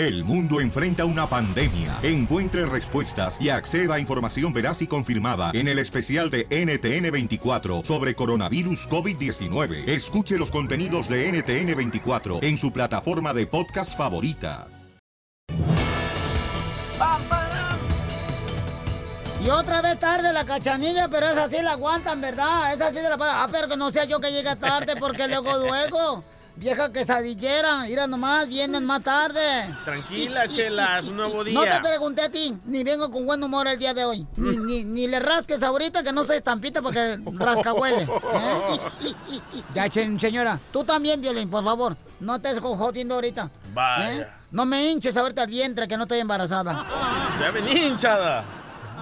El mundo enfrenta una pandemia. Encuentre respuestas y acceda a información veraz y confirmada en el especial de NTN24 sobre coronavirus COVID-19. Escuche los contenidos de NTN24 en su plataforma de podcast favorita. Y otra vez tarde la cachanilla, pero esa sí la aguantan, ¿verdad? Esa sí la Ah, pero que no sea yo que llegue tarde, porque luego, luego. Vieja quesadillera, mira nomás, vienen más tarde. Tranquila, Chela, es un nuevo día. No te pregunté a ti, ni vengo con buen humor el día de hoy. Ni, ni, ni le rasques ahorita que no soy estampita porque rasca huele. ¿eh? Ya, chen- señora, tú también, Violín, por favor. No te estés jodiendo ahorita. Vaya. ¿eh? No me hinches ahorita el vientre que no estoy embarazada. Ya vení hinchada.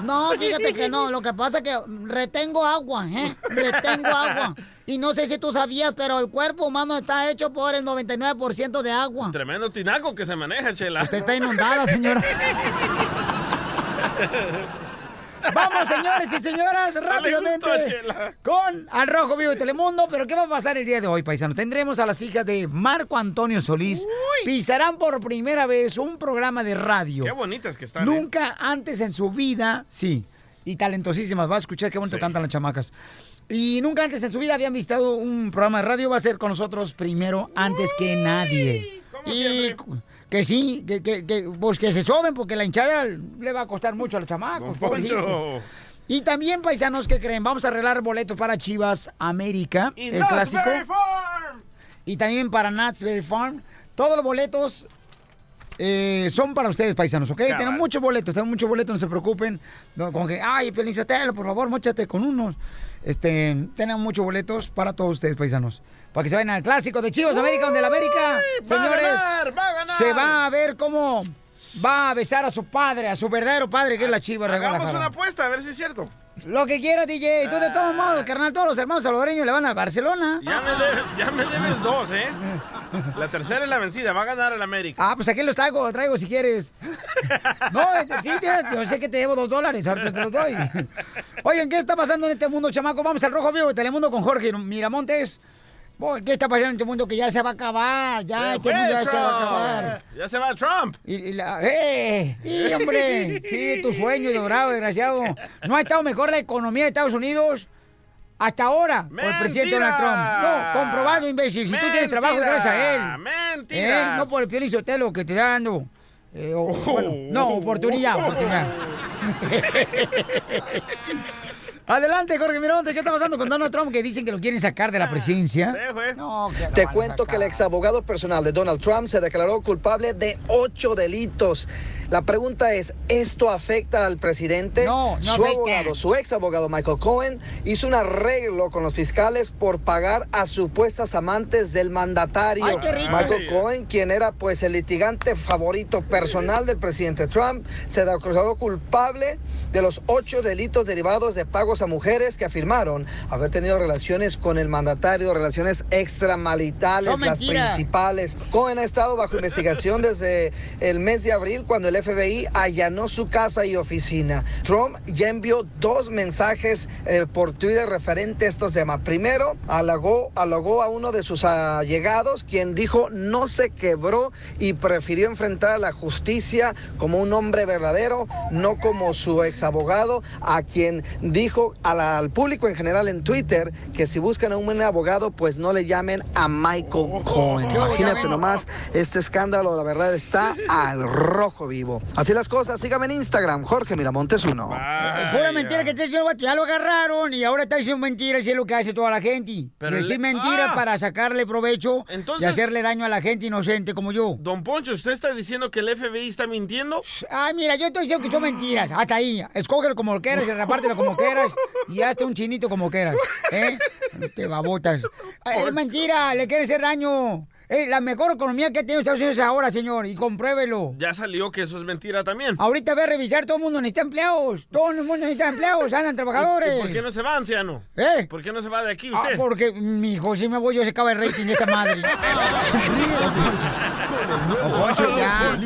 No, fíjate que no. Lo que pasa es que retengo agua, ¿eh? Retengo agua. Y no sé si tú sabías, pero el cuerpo humano está hecho por el 99% de agua. Tremendo tinaco que se maneja, Chela. Usted está inundada, señora. Vamos, señores y señoras, rápidamente gustó, con Al Rojo Vivo de Telemundo. Pero ¿qué va a pasar el día de hoy, paisanos? Tendremos a las hijas de Marco Antonio Solís. Pisarán por primera vez un programa de radio. Qué bonitas que están. ¿eh? Nunca antes en su vida, sí, y talentosísimas. Va a escuchar qué bonito cantan las chamacas. Y nunca antes en su vida habían visto un programa de radio. Va a ser con nosotros primero, antes que nadie. Y que sí, que, que, que, pues que se soben porque la hinchada le va a costar mucho a los chamacos. Y también, paisanos, que creen? Vamos a arreglar boletos para Chivas América, Y el clásico. Farm. Y también para Knott's Farm. Todos los boletos eh, son para ustedes, paisanos, ¿ok? Tenemos muchos boletos, tenemos muchos boletos, no se preocupen. No, como que, ay, Pelín por favor, mochate con unos. Este, tenemos muchos boletos para todos ustedes, paisanos. Para que se vayan al clásico de Chivas América, donde la América, va a señores, ganar, va a ganar. se va a ver cómo va a besar a su padre, a su verdadero padre, que es la Chiva de Hagamos una apuesta, a ver si es cierto. Lo que quiera, DJ. Tú de todos modos, carnal, todos los hermanos salvadoreños le van al Barcelona. Ya me, debes, ya me debes dos, ¿eh? La tercera es la vencida, va a ganar el América. Ah, pues aquí los traigo, traigo si quieres. No, este, sí, yo sé que te debo dos dólares, ahorita te los doy. Oigan, ¿qué está pasando en este mundo, chamaco? Vamos al Rojo Vivo de Telemundo con Jorge Miramontes. Boy, ¿Qué está pasando en este mundo que ya se va a acabar? Ya, Se este mundo ya se va a acabar. Ya se va Trump. Y, y la, ¡Eh! ¡Sí, hombre! Sí, tu sueño dorado, desgraciado. No ha estado mejor la economía de Estados Unidos hasta ahora por el presidente Donald Trump. No, comprobado, imbécil. Si tú tienes trabajo, Mentira, gracias a él. mentiras. ¿Eh? No por el piel Sotelo que te está dando. Eh, o- bueno, no, oportunidad, oportunidad. Adelante, Jorge Miramontes, ¿qué está pasando con Donald Trump que dicen que lo quieren sacar de la presidencia? No, que lo Te cuento que el sacar. ex abogado personal de Donald Trump se declaró culpable de ocho delitos. La pregunta es, ¿esto afecta al presidente? No, no Su afecta. abogado, su ex abogado Michael Cohen, hizo un arreglo con los fiscales por pagar a supuestas amantes del mandatario. Ay, qué rico. Michael. Cohen, quien era pues el litigante favorito personal del presidente Trump, se declaró culpable de los ocho delitos derivados de pagos a mujeres que afirmaron haber tenido relaciones con el mandatario, relaciones extramalitales, Son las principales. Cohen ha estado bajo investigación desde el mes de abril cuando el FBI allanó su casa y oficina. Trump ya envió dos mensajes eh, por Twitter referente a estos temas. Primero, halagó, halagó a uno de sus allegados, quien dijo no se quebró y prefirió enfrentar a la justicia como un hombre verdadero, no como su ex abogado, a quien dijo la- al público en general en Twitter que si buscan a un buen abogado, pues no le llamen a Michael Cohen. Yo, ya Imagínate nomás, este escándalo, la verdad, está al rojo vivo. Así las cosas, sígame en Instagram, Jorge Miramontes uno. Eh, Pura mentira que te vato, ya lo agarraron y ahora está diciendo mentiras y es lo que hace toda la gente. Pero Decir le- mentiras Ah. para sacarle provecho y Entonces- hacerle daño a la gente inocente como yo. Don Poncho, ¿usted está diciendo que el FBI está mintiendo? Ay, mira, yo estoy diciendo que son mentiras. Hasta ahí. Escógelo como quieras y repártelo como quieras. Y hazte un chinito como quieras. ¿Eh? Te babotas. Es mentira, le quiere hacer daño. Es la mejor economía que tiene Estados Unidos ahora, señor. Y compruébelo. Ya salió que eso es mentira también. Ahorita ve a revisar, todo el mundo necesita empleados. Todo el mundo necesita empleados, andan trabajadores. ¿Y por qué no se va, anciano? ¿Eh? ¿Por qué no se va de aquí Ah, usted? porque, mi hijo, si me voy yo se acaba el rating de esta madre. Don Poncho, ya.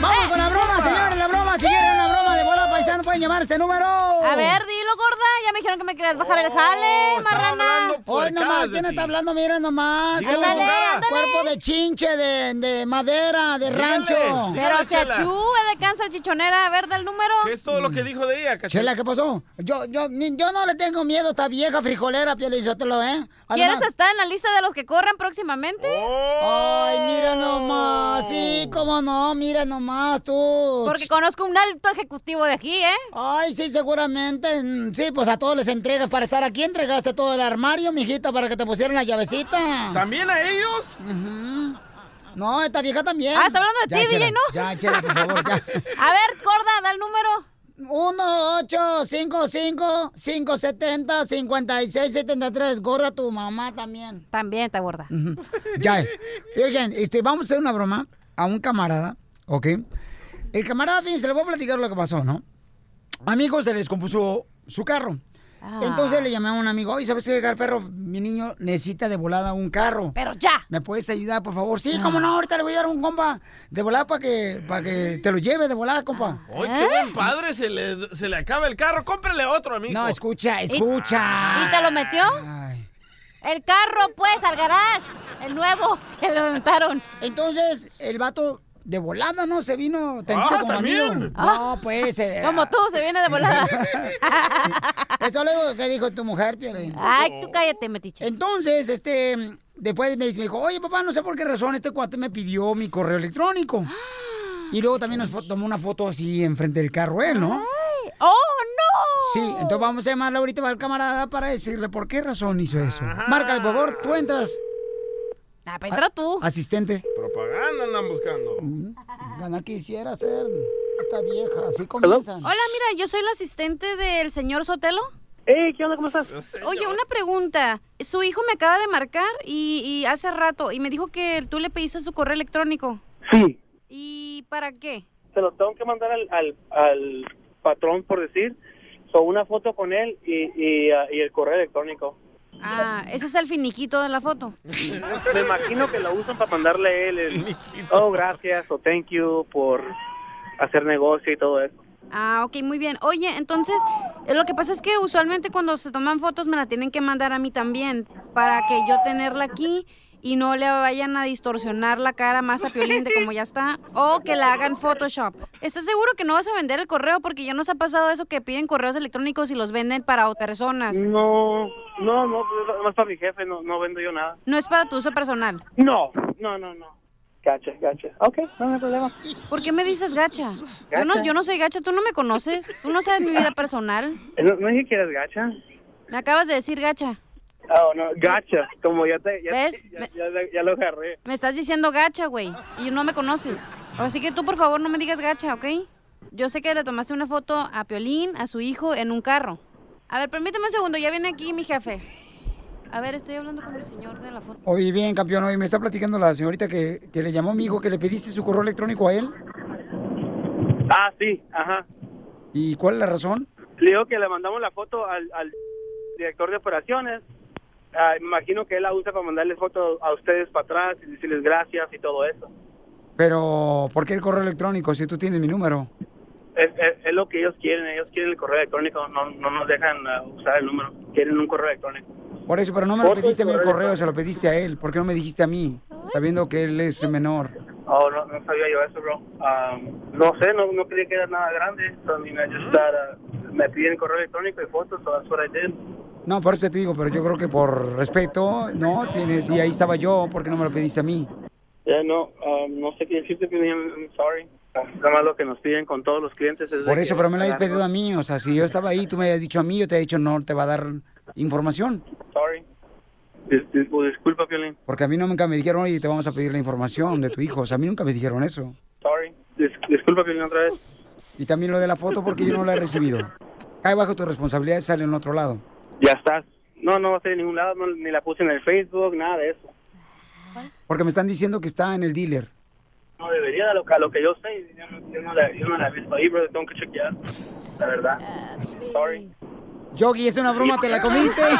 Vamos con la broma, señores, la broma. Si quieren una broma de bola paisano, pueden llamar este número. A ver, dilo, gorda. Ya me dijeron que me querías bajar el jale, estaba marrana. Hoy puercadas nomás, ¿quién está hablando? Mira nomás. Dígale cara. Cuerpo de chinche, de, de madera, de Dígale. rancho. Dígale, Pero se achube de cáncer chichonera, a ver, da el número. ¿Qué es todo lo que dijo de ella, cachela? Chela, ¿qué pasó? Yo, yo, yo no le tengo miedo a esta vieja frijolera, Piolizotelo, ¿eh? ¿Quieres Además- estar en la lista de los que corren próximamente? Oh. Ay, mira nomás, sí, cómo no, mira nomás tú. Porque conozco un alto ejecutivo de aquí, ¿eh? Ay, sí, seguramente. mm, Sí, pues a todos les entregas para estar aquí. Entregaste todo el armario, mijita, para que te pusieran la llavecita. ¿También a ellos? No, esta vieja también. Ah, está hablando de ti, Chela, DJ, ¿no? Ya, Chela, por favor, ya. A ver, Gorda, da el número. 1 8 5 5 5 70 56 73 Gorda tu mamá también. También está gorda. Ujú. Ya. Y Oigan, este, vamos a hacer una broma a un camarada, ¿ok? El camarada, fíjense, le voy a platicar lo que pasó, ¿no? Amigos, se les descompuso su carro. Ah. Entonces le llamé a un amigo, oye, ¿sabes qué, perro? Mi niño necesita de volada un carro. Pero ya. ¿Me puedes ayudar, por favor? Sí, cómo no, ahorita le voy a dar un compa de volada para que, para que te lo lleve de volada, compa. ¡Ay, qué buen padre! Se le, se le acaba el carro. Cómprele otro, amigo. No, escucha, escucha. ¿Y te lo metió? Ay. El carro, pues, al garage. El nuevo que le inventaron. Entonces, el vato de volada, ¿no? Se vino tendido Ah, como ¿también? bandido. No, pues. eh, Como tú, se viene de volada. Eso luego que dijo tu mujer, Piolín. Ay, tú cállate, metiche. Entonces, este, después me dice, me dijo, oye, papá, no sé por qué razón este cuate me pidió mi correo electrónico. Y luego también nos tomó una foto así enfrente del carro él, ¿no? ¡Oh, no! Sí, entonces vamos a llamarle ahorita al camarada para decirle por qué razón hizo eso. Márcale, por favor, tú entras, Ah, pero entra tú. asistente. Propaganda andan buscando. Gana quisiera ser esta vieja, así comienzan. Hola, mira, yo soy la asistente del señor Sotelo. Hey, ¿qué onda? ¿Cómo estás? Oye, una pregunta. Su hijo me acaba de marcar y, y hace rato y me dijo que tú le pediste su correo electrónico. Sí. ¿Y para qué? Se lo tengo que mandar al, al, al patrón, por decir. So, una foto con él y, y, ah, y el correo electrónico. Ah, ese es el finiquito de la foto. Me imagino que lo usan para mandarle a él el, oh, gracias o thank you por hacer negocio y todo eso. Ah, ok, muy bien. Oye, entonces, eh, lo que pasa es que usualmente cuando se toman fotos me la tienen que mandar a mí también, para que yo tenerla aquí y no le vayan a distorsionar la cara más a Piolín de como ya está, o que la hagan Photoshop. ¿Estás seguro que no vas a vender el correo? Porque ya nos ha pasado eso que piden correos electrónicos y los venden para otras personas. No, no, no, más para mi jefe, no, no vendo yo nada. No es para tu uso personal. No, no, no, no. Gacha, gacha. Ok, no, no hay problema. ¿Por qué me dices gacha? Yo no, yo no soy gacha, tú no me conoces, tú no sabes mi vida personal. Eh, No, no dije que eres gacha. Me acabas de decir gacha. Oh, no, gacha. Como ya te, ya, ¿Ves? ya, ya, ya lo agarré. Me estás diciendo gacha, güey, y no me conoces. Así que tú, por favor, no me digas gacha, ¿ok? Yo sé que le tomaste una foto a Piolín, a su hijo, en un carro. A ver, permíteme un segundo, ya viene aquí mi jefe. A ver, estoy hablando con el señor de la foto. Oye, bien, campeón, hoy me está platicando la señorita que, que le llamó a mi hijo que le pediste su correo electrónico a él. Ah, sí, ajá. ¿Y cuál es la razón? Le digo que le mandamos la foto al, al director de operaciones. Ah, me imagino que él la usa para mandarles fotos a ustedes para atrás y decirles gracias y todo eso. Pero, ¿por qué el correo electrónico si tú tienes mi número? Es, es, es lo que ellos quieren. Ellos quieren el correo electrónico. No, no nos dejan ah, usar el número. Quieren un correo electrónico. Por eso, pero no me lo pediste a mí el correo se lo pediste a él. ¿Por qué no me dijiste a mí? Sabiendo que él es menor. Oh, no, no sabía yo eso, bro. Um, no sé, no, no creía que era nada grande. So, I mean, I just uh, me piden correo electrónico y fotos, so that's what I did. No, por eso te digo, pero yo creo que por respeto, no, tienes, y ahí estaba yo, ¿por qué no me lo pediste a mí? Ya no, um, no sé qué decirte, I'm sorry. Nada más lo que nos piden con todos los clientes es Por eso, pero me lo habías pedido a mí, o sea, si yo estaba ahí, tú me habías dicho a mí, yo te he dicho no te va a dar información. Sorry. Dis- dis- pues, disculpa, Piolín. Porque a mí nunca me dijeron, oye, te vamos a pedir la información de tu hijo, o sea, a mí nunca me dijeron eso. Sorry. Dis- disculpa, Piolín, otra vez. Y también lo de la foto porque yo no la he recibido. Cae bajo tu responsabilidad y sale en otro lado. Ya estás. No, no va a ser en ningún lado, no, ni la puse en el Facebook, nada de eso. Porque me están diciendo que está en el dealer. No debería, de lo, que- a lo que yo sé, yo no, yo no la, yo no la he visto ahí, bro, tengo que chequear. La verdad. Sorry. Yogi, es una broma, ¿te la comiste? ¡Te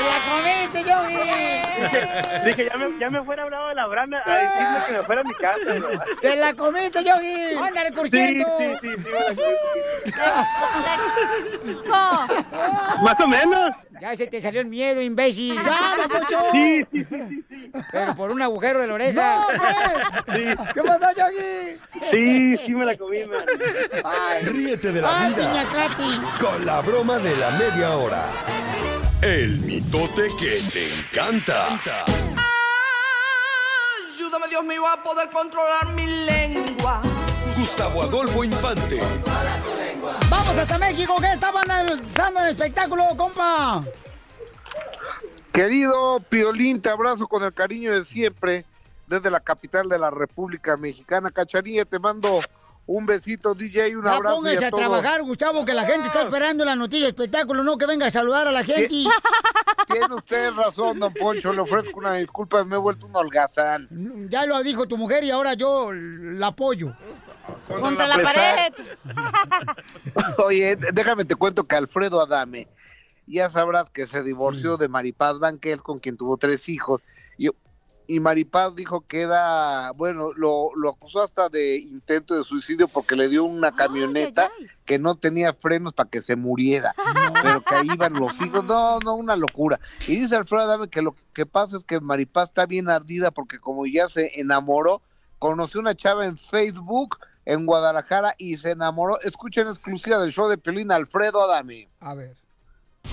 la comiste, Yogi! dije, ya, me, ya me fuera hablado de la branda a decirme que me fuera a mi casa. ¿no? ¡Te la comiste, Yogi! ¡Ándale, por Sí, sí, sí, sí, comí. Más o menos. Ya se te salió el miedo, imbécil. ¡Ya, don Poncho! Sí, sí, sí, sí, sí. Pero por un agujero de la oreja. ¡No, pues! ¿Qué pasó, Yogi? Sí, sí me la comí, man. Ríete de la ¡Ay, vida con la broma de la media hora. El mitote que te encanta. Ayúdame, Dios mío, a poder controlar mi lengua. Gustavo Adolfo Infante. Vamos hasta México, que estaban lanzando el espectáculo, compa. Querido Piolín, te abrazo con el cariño de siempre desde la capital de la República Mexicana. Cachanilla, te mando un besito, DJ, un Ya abrazo. y póngase a todos. trabajar, Gustavo, que la gente está esperando la noticia espectáculo, no que venga a saludar a la gente. Tiene usted razón, don Poncho, le ofrezco una disculpa, me he vuelto un holgazán. Ya lo dijo tu mujer y ahora yo la apoyo. Contra la pared. Oye, déjame te cuento que Alfredo Adame, ya sabrás que se divorció de Maripaz Banquel, con quien tuvo tres hijos. Y, y Maripaz dijo que era, bueno, lo, lo acusó hasta de intento de suicidio porque le dio una camioneta que no tenía frenos para que se muriera, pero que ahí iban los hijos. No, no, una locura. Y dice Alfredo Adame que lo que pasa es que Maripaz está bien ardida porque como ya se enamoró, conoció una chava en Facebook en Guadalajara y se enamoró. Escuchen exclusiva del show de Pelín Alfredo Adame. A ver.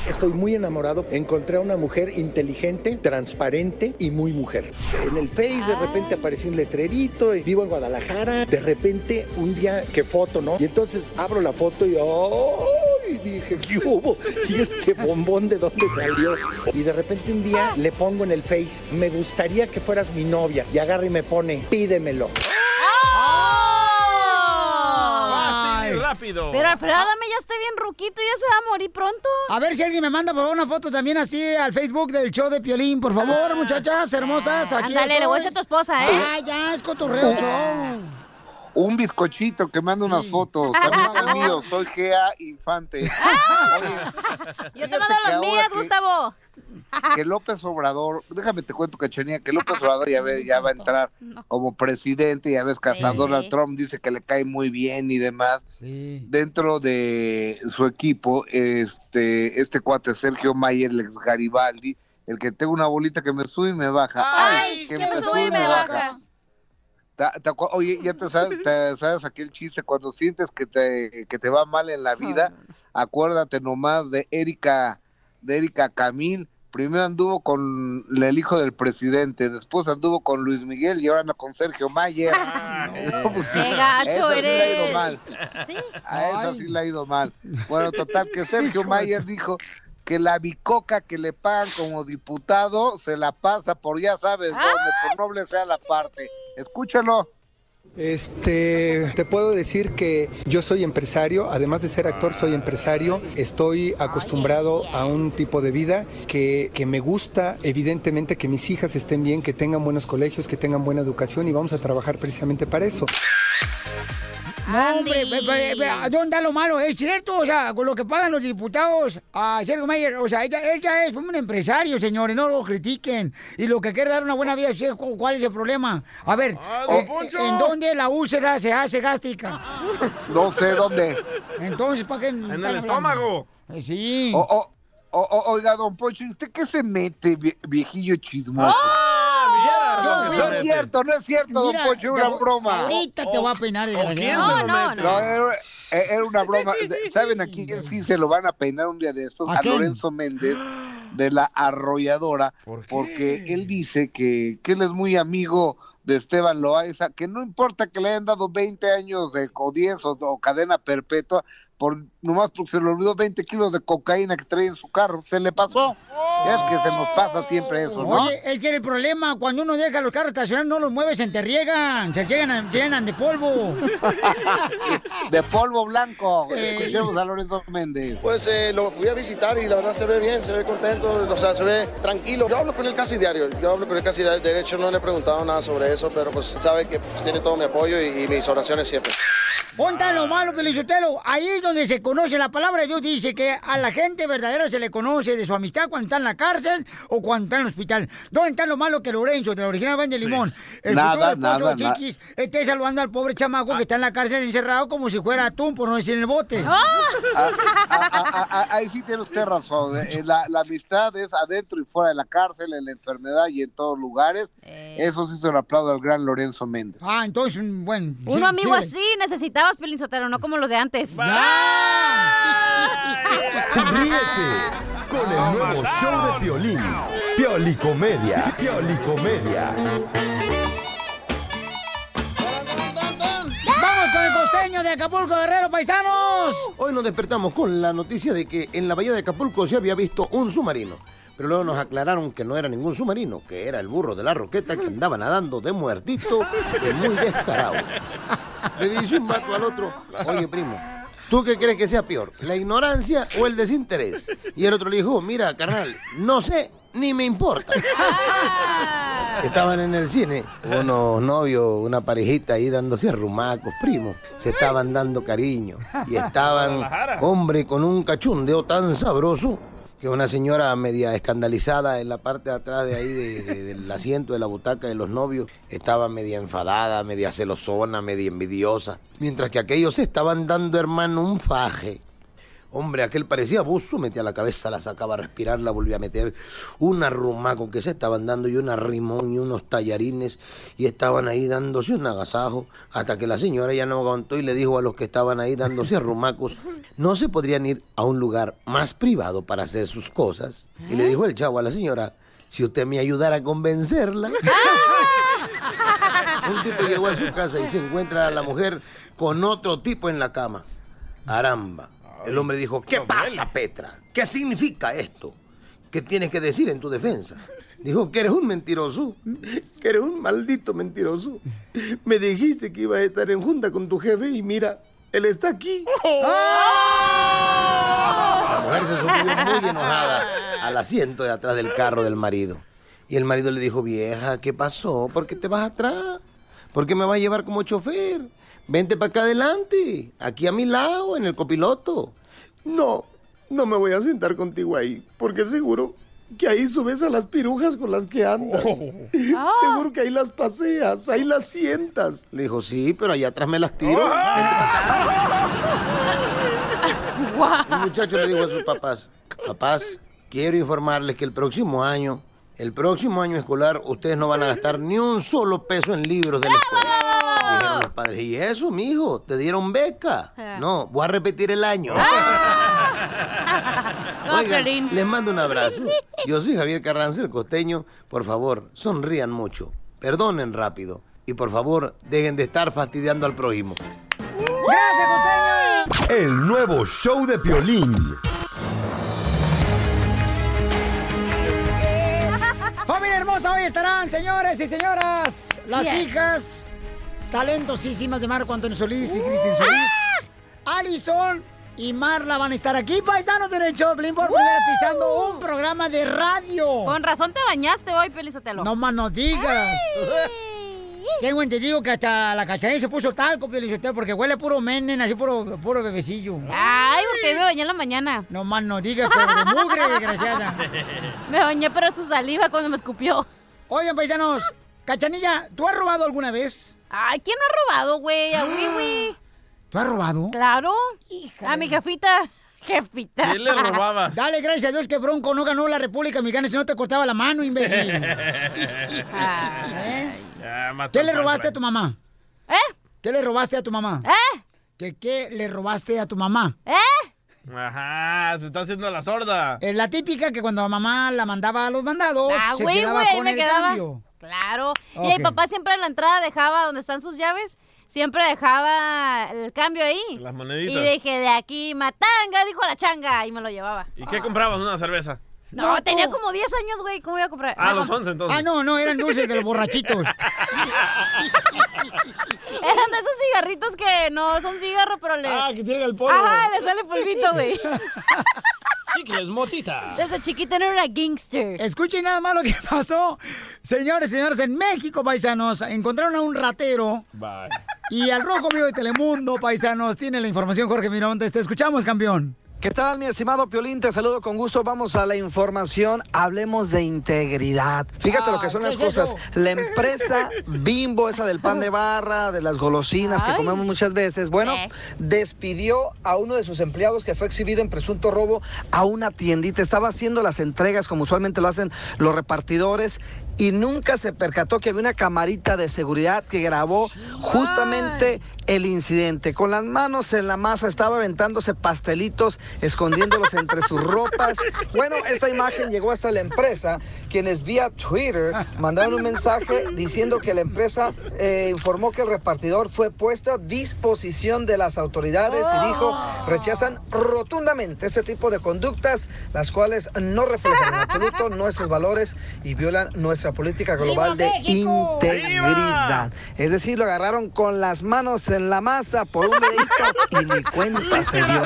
Estoy muy enamorado. Encontré a una mujer inteligente, transparente y muy mujer. En el Face de repente apareció un letrerito. y Vivo en Guadalajara. De repente, un día, qué foto, ¿no? Y entonces abro la foto y ¡ay! dije, ¿qué hubo? ¿Y este bombón de dónde salió? Y de repente un día le pongo en el Face, me gustaría que fueras mi novia. Y agarra y me pone, pídemelo. Rápido. Pero Alfredo, dame ya está bien ruquito, ya se va a morir pronto. A ver si alguien me manda por una foto también así al Facebook del show de Piolín, por favor, muchachas hermosas. Aquí Ándale, le voy a a tu esposa, ¿eh? Ah, ya, es cotorreo show. Un bizcochito que manda unas fotos. También está el mío, soy Gea Infante. Yo te mando los que- Gustavo. Que López Obrador, déjame te cuento, Cachanía, que López Obrador ya, ve- ya va a entrar como presidente, ya ves que hasta Sí. Donald Trump dice que le cae muy bien y demás. Sí. Dentro de su equipo, este, este cuate Sergio Mayer, el ex Garibaldi, el que tengo una bolita que me sube y me baja. Ay, que me sube y me baja. Ta- Oye, ya te sabes, te sabes aquel chiste, cuando sientes que te, que te va mal en la vida, acuérdate nomás de Erika, de Erika Camil, primero anduvo con el hijo del presidente, después anduvo con Luis Miguel y ahora anda con Sergio Mayer. No, pues, Qué gacho esa sí le ha ido eres. mal. Sí. A esa sí le ha ido mal. Bueno, total, que Sergio Mayer dijo que la bicoca que le pagan como diputado se la pasa por ya sabes dónde, por noble sea la parte. Escúchalo. Este, te puedo decir que yo soy empresario, además de ser actor, soy empresario. Estoy acostumbrado a un tipo de vida que, que me gusta, evidentemente, que mis hijas estén bien, que tengan buenos colegios, que tengan buena educación y vamos a trabajar precisamente para eso. No, hombre, ve- ve, ¿a ¿dónde está lo malo? Es cierto, o sea, con lo que pagan los diputados a Sergio Mayer, o sea, ella, él ya es un empresario, señores, no lo critiquen. Y lo que quiere dar una buena vida, sí, ¿cu- ¿cuál es el problema? A ver, don eh. ¿en dónde la úlcera se hace gástrica? No sé dónde. Entonces, ¿para qué? En el estómago. Sí. O- o- o- o- oiga, don Poncho, ¿y ¿usted qué se mete, vie- viejillo chismoso? No es cierto, no es cierto, Mira, don Poncho, era una voy- broma. Ahorita te voy a peinar, ¿O quién desgraciado. se lo No, mete? No, era, era una broma. ¿Saben a quién sí se lo van a peinar un día de estos? ¿A? Lorenzo Méndez de la arrolladora, porque él dice que, que él es muy amigo de Esteban Loaiza, que no importa que le hayan dado 20 años de o 10 o, o cadena perpetua, por nomás porque se le olvidó 20 kilos de cocaína que trae en su carro, se le pasó. Es que se nos pasa siempre eso, ¿no? Oye, es que el problema, cuando uno deja los carros estacionados, no los mueve, se enterriegan, se llenan, llenan de polvo. de polvo blanco. Eh. Escuchemos a Lorenzo Méndez. Pues eh, lo fui a visitar y la verdad se ve bien, se ve contento, o sea, se ve tranquilo. Yo hablo con él casi diario, yo hablo con él casi diario. De hecho, no le he preguntado nada sobre eso, pero pues sabe que pues, tiene todo mi apoyo y, y mis oraciones siempre. Ponta lo malo, Pelizotelo. Ahí es donde se conoce la palabra de Dios. Dice que a la gente verdadera se le conoce de su amistad cuando está en la cárcel o cuando está en el hospital. ¿Dónde está lo malo que Lorenzo, de la original Van de Limón? El Nada, futuro esposo nada. Chiquis esté saludando al pobre chamaco que está en la cárcel encerrado como si fuera atún, por no decir en el bote. Ah, ah, ah, ah, ahí sí tiene usted razón. eh, La, la amistad es adentro y fuera de la cárcel, en la enfermedad y en todos lugares. Eso sí se lo aplaudo al gran Lorenzo Méndez. Ah, entonces, un buen. Un sí, amigo sí. así necesitabas, Pelín Sotelo, no como los de antes. Ríete con el nuevo show de Piolín. Piolicomedia. Piolicomedia. ¡Vamos con el costeño de Acapulco, Guerrero, paisanos! Hoy nos despertamos con la noticia de que en la bahía de Acapulco se había visto un submarino. Pero luego nos aclararon que no era ningún submarino, que era el burro de la roqueta que andaba nadando de muertito y muy descarado. Le dice un vato al otro, oye primo, ¿tú qué crees que sea peor, la ignorancia o el desinterés? Y el otro le dijo, mira carnal, no sé ni me importa. Estaban en el cine, unos novios, una parejita ahí dándose arrumacos, primos. Se estaban dando cariño. Y estaban, hombre, con un cachundeo tan sabroso que una señora media escandalizada en la parte de atrás de ahí de- de- del asiento de la butaca de los novios estaba media enfadada, media celosona, media envidiosa. Mientras que aquellos estaban dando, hermano, un faje. Hombre, aquel parecía buzo, metía la cabeza, la sacaba a respirar, la volvía a meter. Un arrumaco que se estaban dando y un arrimón y unos tallarines y estaban ahí dándose un agasajo hasta que la señora ya no aguantó y le dijo a los que estaban ahí dándose arrumacos, no se podrían ir a un lugar más privado para hacer sus cosas. Y le dijo el chavo a la señora, si usted me ayudara a convencerla. Un tipo llegó a su casa y se encuentra a la mujer con otro tipo en la cama. Aramba. El hombre dijo, ¿qué pasa, Petra? ¿Qué significa esto? ¿Qué tienes que decir en tu defensa? Dijo que eres un mentiroso, que eres un maldito mentiroso. Me dijiste que ibas a estar en junta con tu jefe y mira, él está aquí. La mujer se subió muy enojada al asiento de atrás del carro del marido. Y el marido le dijo, vieja, ¿qué pasó? ¿Por qué te vas atrás? ¿Por qué me vas a llevar como chofer? Vente para acá adelante, aquí a mi lado, en el copiloto. No, no me voy a sentar contigo ahí, porque seguro que ahí subes a las pirujas con las que andas. Seguro que ahí las paseas, ahí las sientas. Le dijo, sí, pero allá atrás me las tiro. Acá. El muchacho le dijo a sus papás, papás, quiero informarles que el próximo año, el próximo año escolar, ustedes no van a gastar ni un solo peso en libros de la escuela. Dijeron los padres, ¿y eso, mijo? ¿Te dieron beca? No, voy a repetir el año. Oigan, les mando un abrazo. Yo soy Javier Carranza, el costeño. Por favor, sonrían mucho, perdonen rápido y por favor, dejen de estar fastidiando al prójimo. ¡Gracias, costeño! El nuevo show de Piolín. Familia hermosa, hoy estarán, señores y señoras, las hijas talentosísimas de Marco Antonio Solís y Cristian Solís. Alison y Marla van a estar aquí, paisanos en el show, por primera pisando un programa de radio. Con razón te bañaste hoy, Pelizotelo. No más no digas. Tengo entendido que hasta la cachanilla se puso talco, Piolín, porque huele puro menen, así puro, puro bebecillo. Ay, porque me bañé en la mañana. No más no digas, pero de mugre, desgraciada. Me bañé pero su saliva cuando me escupió. Oigan, paisanos, Cachanilla, ¿tú has robado alguna vez? Ay, ¿quién no ha robado, güey? A Wiwi. ¿Tú has robado? Claro. A mi jefita. Jefita. Dale, gracias a Dios que Bronco no ganó la República Mexicana, si no te cortaba la mano, imbécil. ¿Eh? Ya, ¿Qué le robaste a tu mamá? ¿Eh? ¿Qué le robaste a tu mamá? ¿Eh? ¿Qué, ¿Qué le robaste a tu mamá? ¿Eh? Ajá, se está haciendo la sorda. Es la típica que cuando mamá la mandaba a los mandados, Ah, se güey, quedaba güey, ahí con me el quedaba. cambio. Claro. Y mi papá siempre en la entrada dejaba donde están sus llaves, siempre dejaba el cambio ahí. Las Y moneditas. dije, de aquí, matanga, dijo la changa, y me lo llevaba. ¿Y qué comprabas? ¿Una cerveza? No, tenía como 10 años, güey, ¿cómo iba a comprar? Ah, los 11 entonces. Ah, no, no, eran dulces de los borrachitos. Eran de esos cigarritos que no son cigarros, pero le... Ah, que tienen el polvo. Ajá, le sale polvito, güey. Chicles, motita. Desde chiquita era una gangster. Escuchen nada más lo que pasó. Señores, señores, en México, paisanos, encontraron a un ratero Bye. Y al Rojo Vivo de Telemundo, paisanos, tiene la información Jorge Miramontes. Te escuchamos, campeón. ¿Qué tal, mi estimado Piolín? Te saludo con gusto. Vamos a la información. Hablemos de integridad. Fíjate lo que son ¿qué las cosas. La empresa Bimbo, esa del pan de barra, de las golosinas que comemos muchas veces, bueno, despidió a uno de sus empleados que fue exhibido en presunto robo a una tiendita. Estaba haciendo las entregas como usualmente lo hacen los repartidores y nunca se percató que había una camarita de seguridad que grabó justamente el incidente. Con las manos en la masa estaba aventándose pastelitos, escondiéndolos entre sus ropas. Bueno, esta imagen llegó hasta la empresa, quienes vía Twitter mandaron un mensaje diciendo que la empresa eh, informó que el repartidor fue puesto a disposición de las autoridades y dijo rechazan rotundamente este tipo de conductas, las cuales no reflejan en absoluto nuestros valores y violan nuestra política global de integridad. Es decir, lo agarraron con las manos en la masa por un dedito y ni cuenta se dio.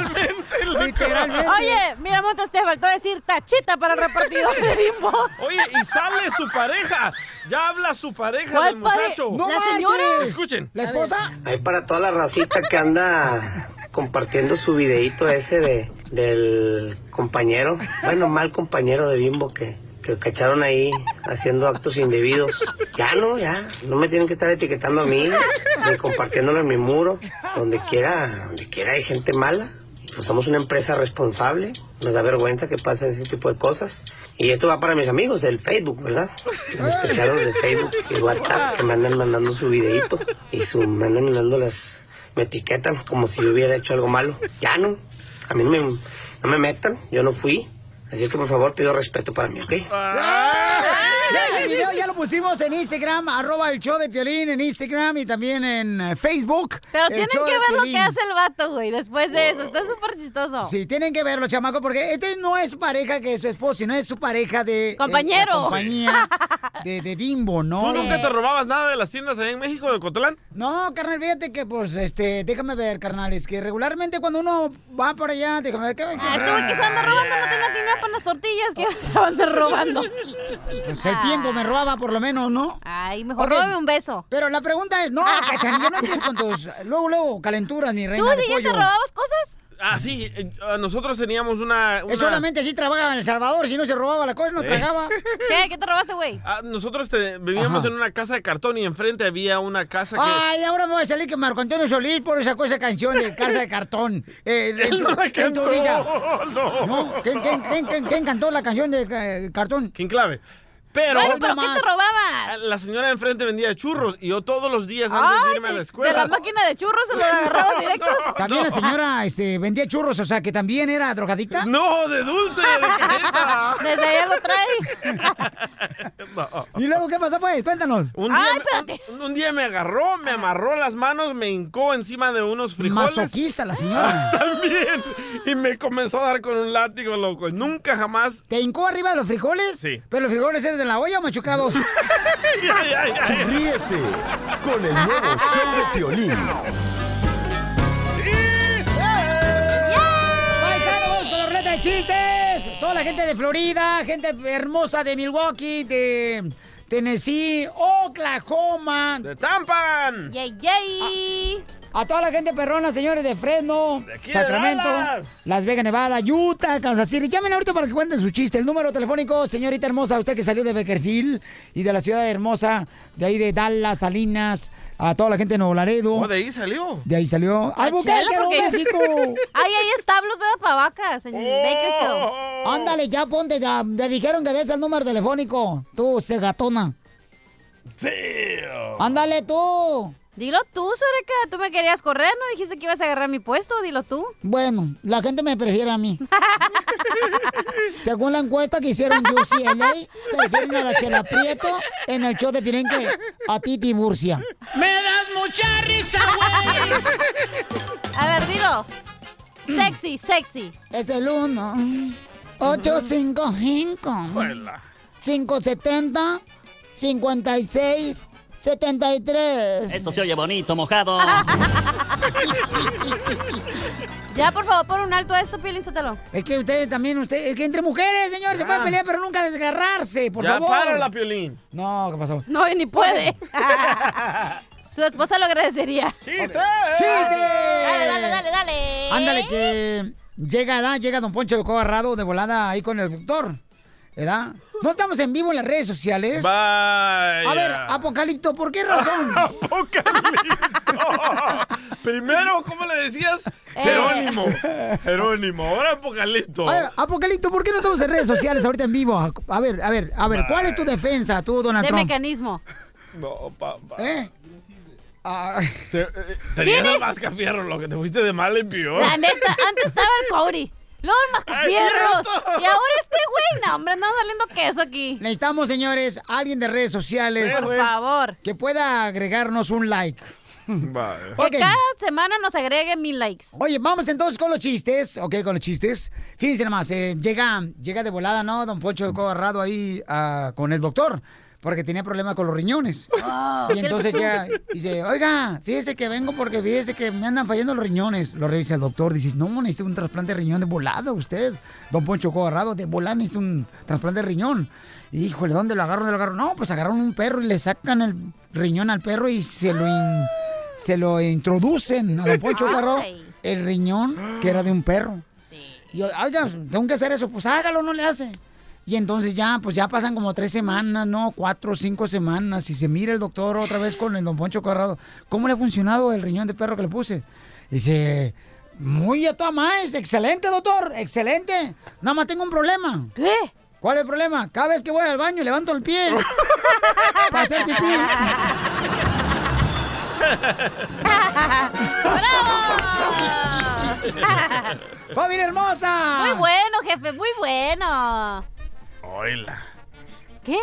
Literalmente. Oye, mira, Montes, te faltó decir tachita para el repartidor de bimbo. Oye, y sale su pareja. Ya habla su pareja ¿Cuál del pare- muchacho. No ¿La señora? Escuchen. ¿La esposa? Ahí para toda la racita que anda compartiendo su videíto ese de, del compañero, bueno, mal compañero de Bimbo que, que cacharon ahí haciendo actos indebidos. Ya no, ya, no me tienen que estar etiquetando a mí, ni compartiéndolo en mi muro. Donde quiera, donde quiera hay gente mala. Pues somos una empresa responsable, nos da vergüenza que pasen ese tipo de cosas. Y esto va para mis amigos del Facebook, ¿verdad? En especial los de Facebook y WhatsApp que me andan mandando su videíto y su, me andan mandando las, me etiquetan como si yo hubiera hecho algo malo. Ya no, a mí no me, no me metan, yo no fui. Así es que por favor pido respeto para mí, ¿ok? Ya, el video ya lo pusimos en Instagram, arroba el show de Piolín en Instagram y también en eh, Facebook. Pero tienen que ver lo que hace el vato, güey, después de eso. Está súper chistoso. Sí, tienen que verlo, chamaco, porque este no es su pareja que es su esposo, sino es su pareja de... eh, Compañero. la compañía de, de Bimbo, ¿no? ¿Tú nunca te robabas nada de las tiendas allá en México, de Cotlán? No, carnal, fíjate que, pues, este, déjame ver, carnal, es que regularmente cuando uno va por allá, déjame ver, ¿qué, Ah, este güey que se anda robando no tiene dinero para las tortillas que se anda robando. Pues el tiempo me robaba por lo menos, ¿no? Ay, mejor Ok. róbame un beso. Pero la pregunta es, no, Cachanilla, no empieces con tus, luego, luego, calenturas, mi reina ¿Tú, de DJ, te pollo. robabas cosas? Ah, sí. eh, nosotros teníamos una... Él una- solamente así trabajaba en El Salvador, si no se robaba la cosa, no Eh. tragaba. ¿Qué? ¿Qué te robaste, güey? Ah, nosotros te- vivíamos Ajá. en una casa de cartón y enfrente había una casa que... Ay, ahora me va a salir que Marco Antonio Solís por esa cosa canción de Casa de Cartón. Eh, en Él no la cantó, no. ¿No? ¿Quién, quién, quién, quién- quién cantó la canción de eh, Cartón? ¿Quién clave? Pero... Bueno, pero ¿qué te robabas? La señora de enfrente vendía churros y yo todos los días antes de Ay, irme a la de escuela... la máquina de churros se lo agarrabas directos. También la señora este, vendía churros, o sea, que también era drogadicta. No, de dulce, de. Desde allá lo trae. No. ¿Y luego qué pasó, pues? Cuéntanos. Un día, Ay, me- espérate. un, un día me agarró, me amarró las manos, me hincó encima de unos frijoles. Masoquista la señora. También. Y me comenzó a dar con un látigo, loco. Nunca jamás. ¿Te hincó arriba de los frijoles? Sí. ¿Pero los frijoles eran de la olla machucados? Ríete con el nuevo show de Piolín. ¡Paisanos, vamos con la ruleta de chistes! Toda la gente de Florida, gente hermosa de Milwaukee, de Tennessee, Oklahoma. ¡De Tampan! Yay, yay. A toda la gente perrona, señores de Fresno, de Sacramento. Las Vegas, Nevada, Utah, Kansas City. Llamen ahorita para que cuenten su chiste. El número telefónico, señorita hermosa, usted que salió de Beckerfield y de la ciudad hermosa, de ahí de Dallas, Salinas, a toda la gente de Nuevo Laredo. Oh, de ahí salió. De ahí salió. Albuquerque, México. Ay, hay establos, ¿verdad? Para vacas en Bakersfield. Ándale, ya ponte, ya. Te dijeron que des el número telefónico. Tú, cegatona. Sí. Ándale tú. Dilo tú, Soreca. Tú me querías correr, ¿no? Dijiste que ibas a agarrar mi puesto. Dilo tú. Bueno, la gente me prefiere a mí. Según la encuesta que hicieron UCLA, prefieren a la Chela Prieto en el show de Piren que a ti, Tiburcia. Me das mucha risa, güey. A ver, dilo. Sexy, sexy. Es el 1 855 Hola. 570 56 73. Esto se oye bonito, mojado. Ya, por favor, pon un alto a esto, Piolín Sotelo. Es que ustedes también, usted, es que entre mujeres, señor, se pueden pelear, pero nunca desgarrarse, por ya favor. párala, Piolín. No, ¿qué pasó? No, ni puede. Su esposa lo agradecería. ¡Chiste! ¡Chiste! Dale, dale, dale, dale. Ándale, que llega, ¿verdad? Llega Don Poncho de Cobarrado de volada ahí con el doctor. ¿Verdad? No estamos en vivo en las redes sociales. Vaya. A ver, Apocalipto, ¿por qué razón? Primero, ¿cómo le decías? Eh. Jerónimo. Jerónimo. Ahora Apocalipto. A ver, Apocalipto, ¿por qué no estamos en redes sociales ahorita en vivo? A ver, a ver, a ver, ¿cuál es tu defensa, tú, Donald De Trump? mecanismo. No, papá. ¿Eh? Ah, Te, eh, tenías el mascafierro, lo que te fuiste de mal en peor. La neta, antes estaba el Cody. El mascafierros. cierto! Y ahora este güey, no, hombre, no saliendo queso aquí. necesitamos, señores, alguien de redes sociales. Por favor. Que pueda agregarnos un like. Vale. Que Ok. cada semana nos agregue mil likes. Oye, vamos entonces con los chistes, ok, con los chistes. Fíjense nomás, eh, llega, llega de volada, ¿no? Don Poncho Cobarrado ahí ah, con el doctor, porque tenía problemas con los riñones. Ah, y ¿qué le entonces ya dice, oiga, fíjese que vengo porque fíjese que me andan fallando los riñones. Lo revisa el doctor, dice, no, necesita un trasplante de riñón de volada usted. Don Poncho Cobarrado, de volada necesita un trasplante de riñón. Y, híjole, ¿dónde lo agarro? ¿Dónde lo? No, pues agarraron un perro y le sacan el riñón al perro y se lo, in- se lo introducen a Don Poncho Cobarrado el riñón que era de un perro. Y yo, oiga, tengo que hacer eso, pues hágalo, no le hace. Y entonces ya, pues ya pasan como tres semanas, ¿no? Cuatro cinco semanas. Y se mira el doctor otra vez con el don Poncho Corrado. ¿Cómo le ha funcionado el riñón de perro que le puse? Dice, muy a toda más, excelente, doctor, excelente. Nada más tengo un problema. ¿Qué? ¿Cuál es el problema? Cada vez que voy al baño levanto el pie para hacer pipí. ¡Familia hermosa! Muy bueno, jefe, muy bueno. Oila. ¿Qué?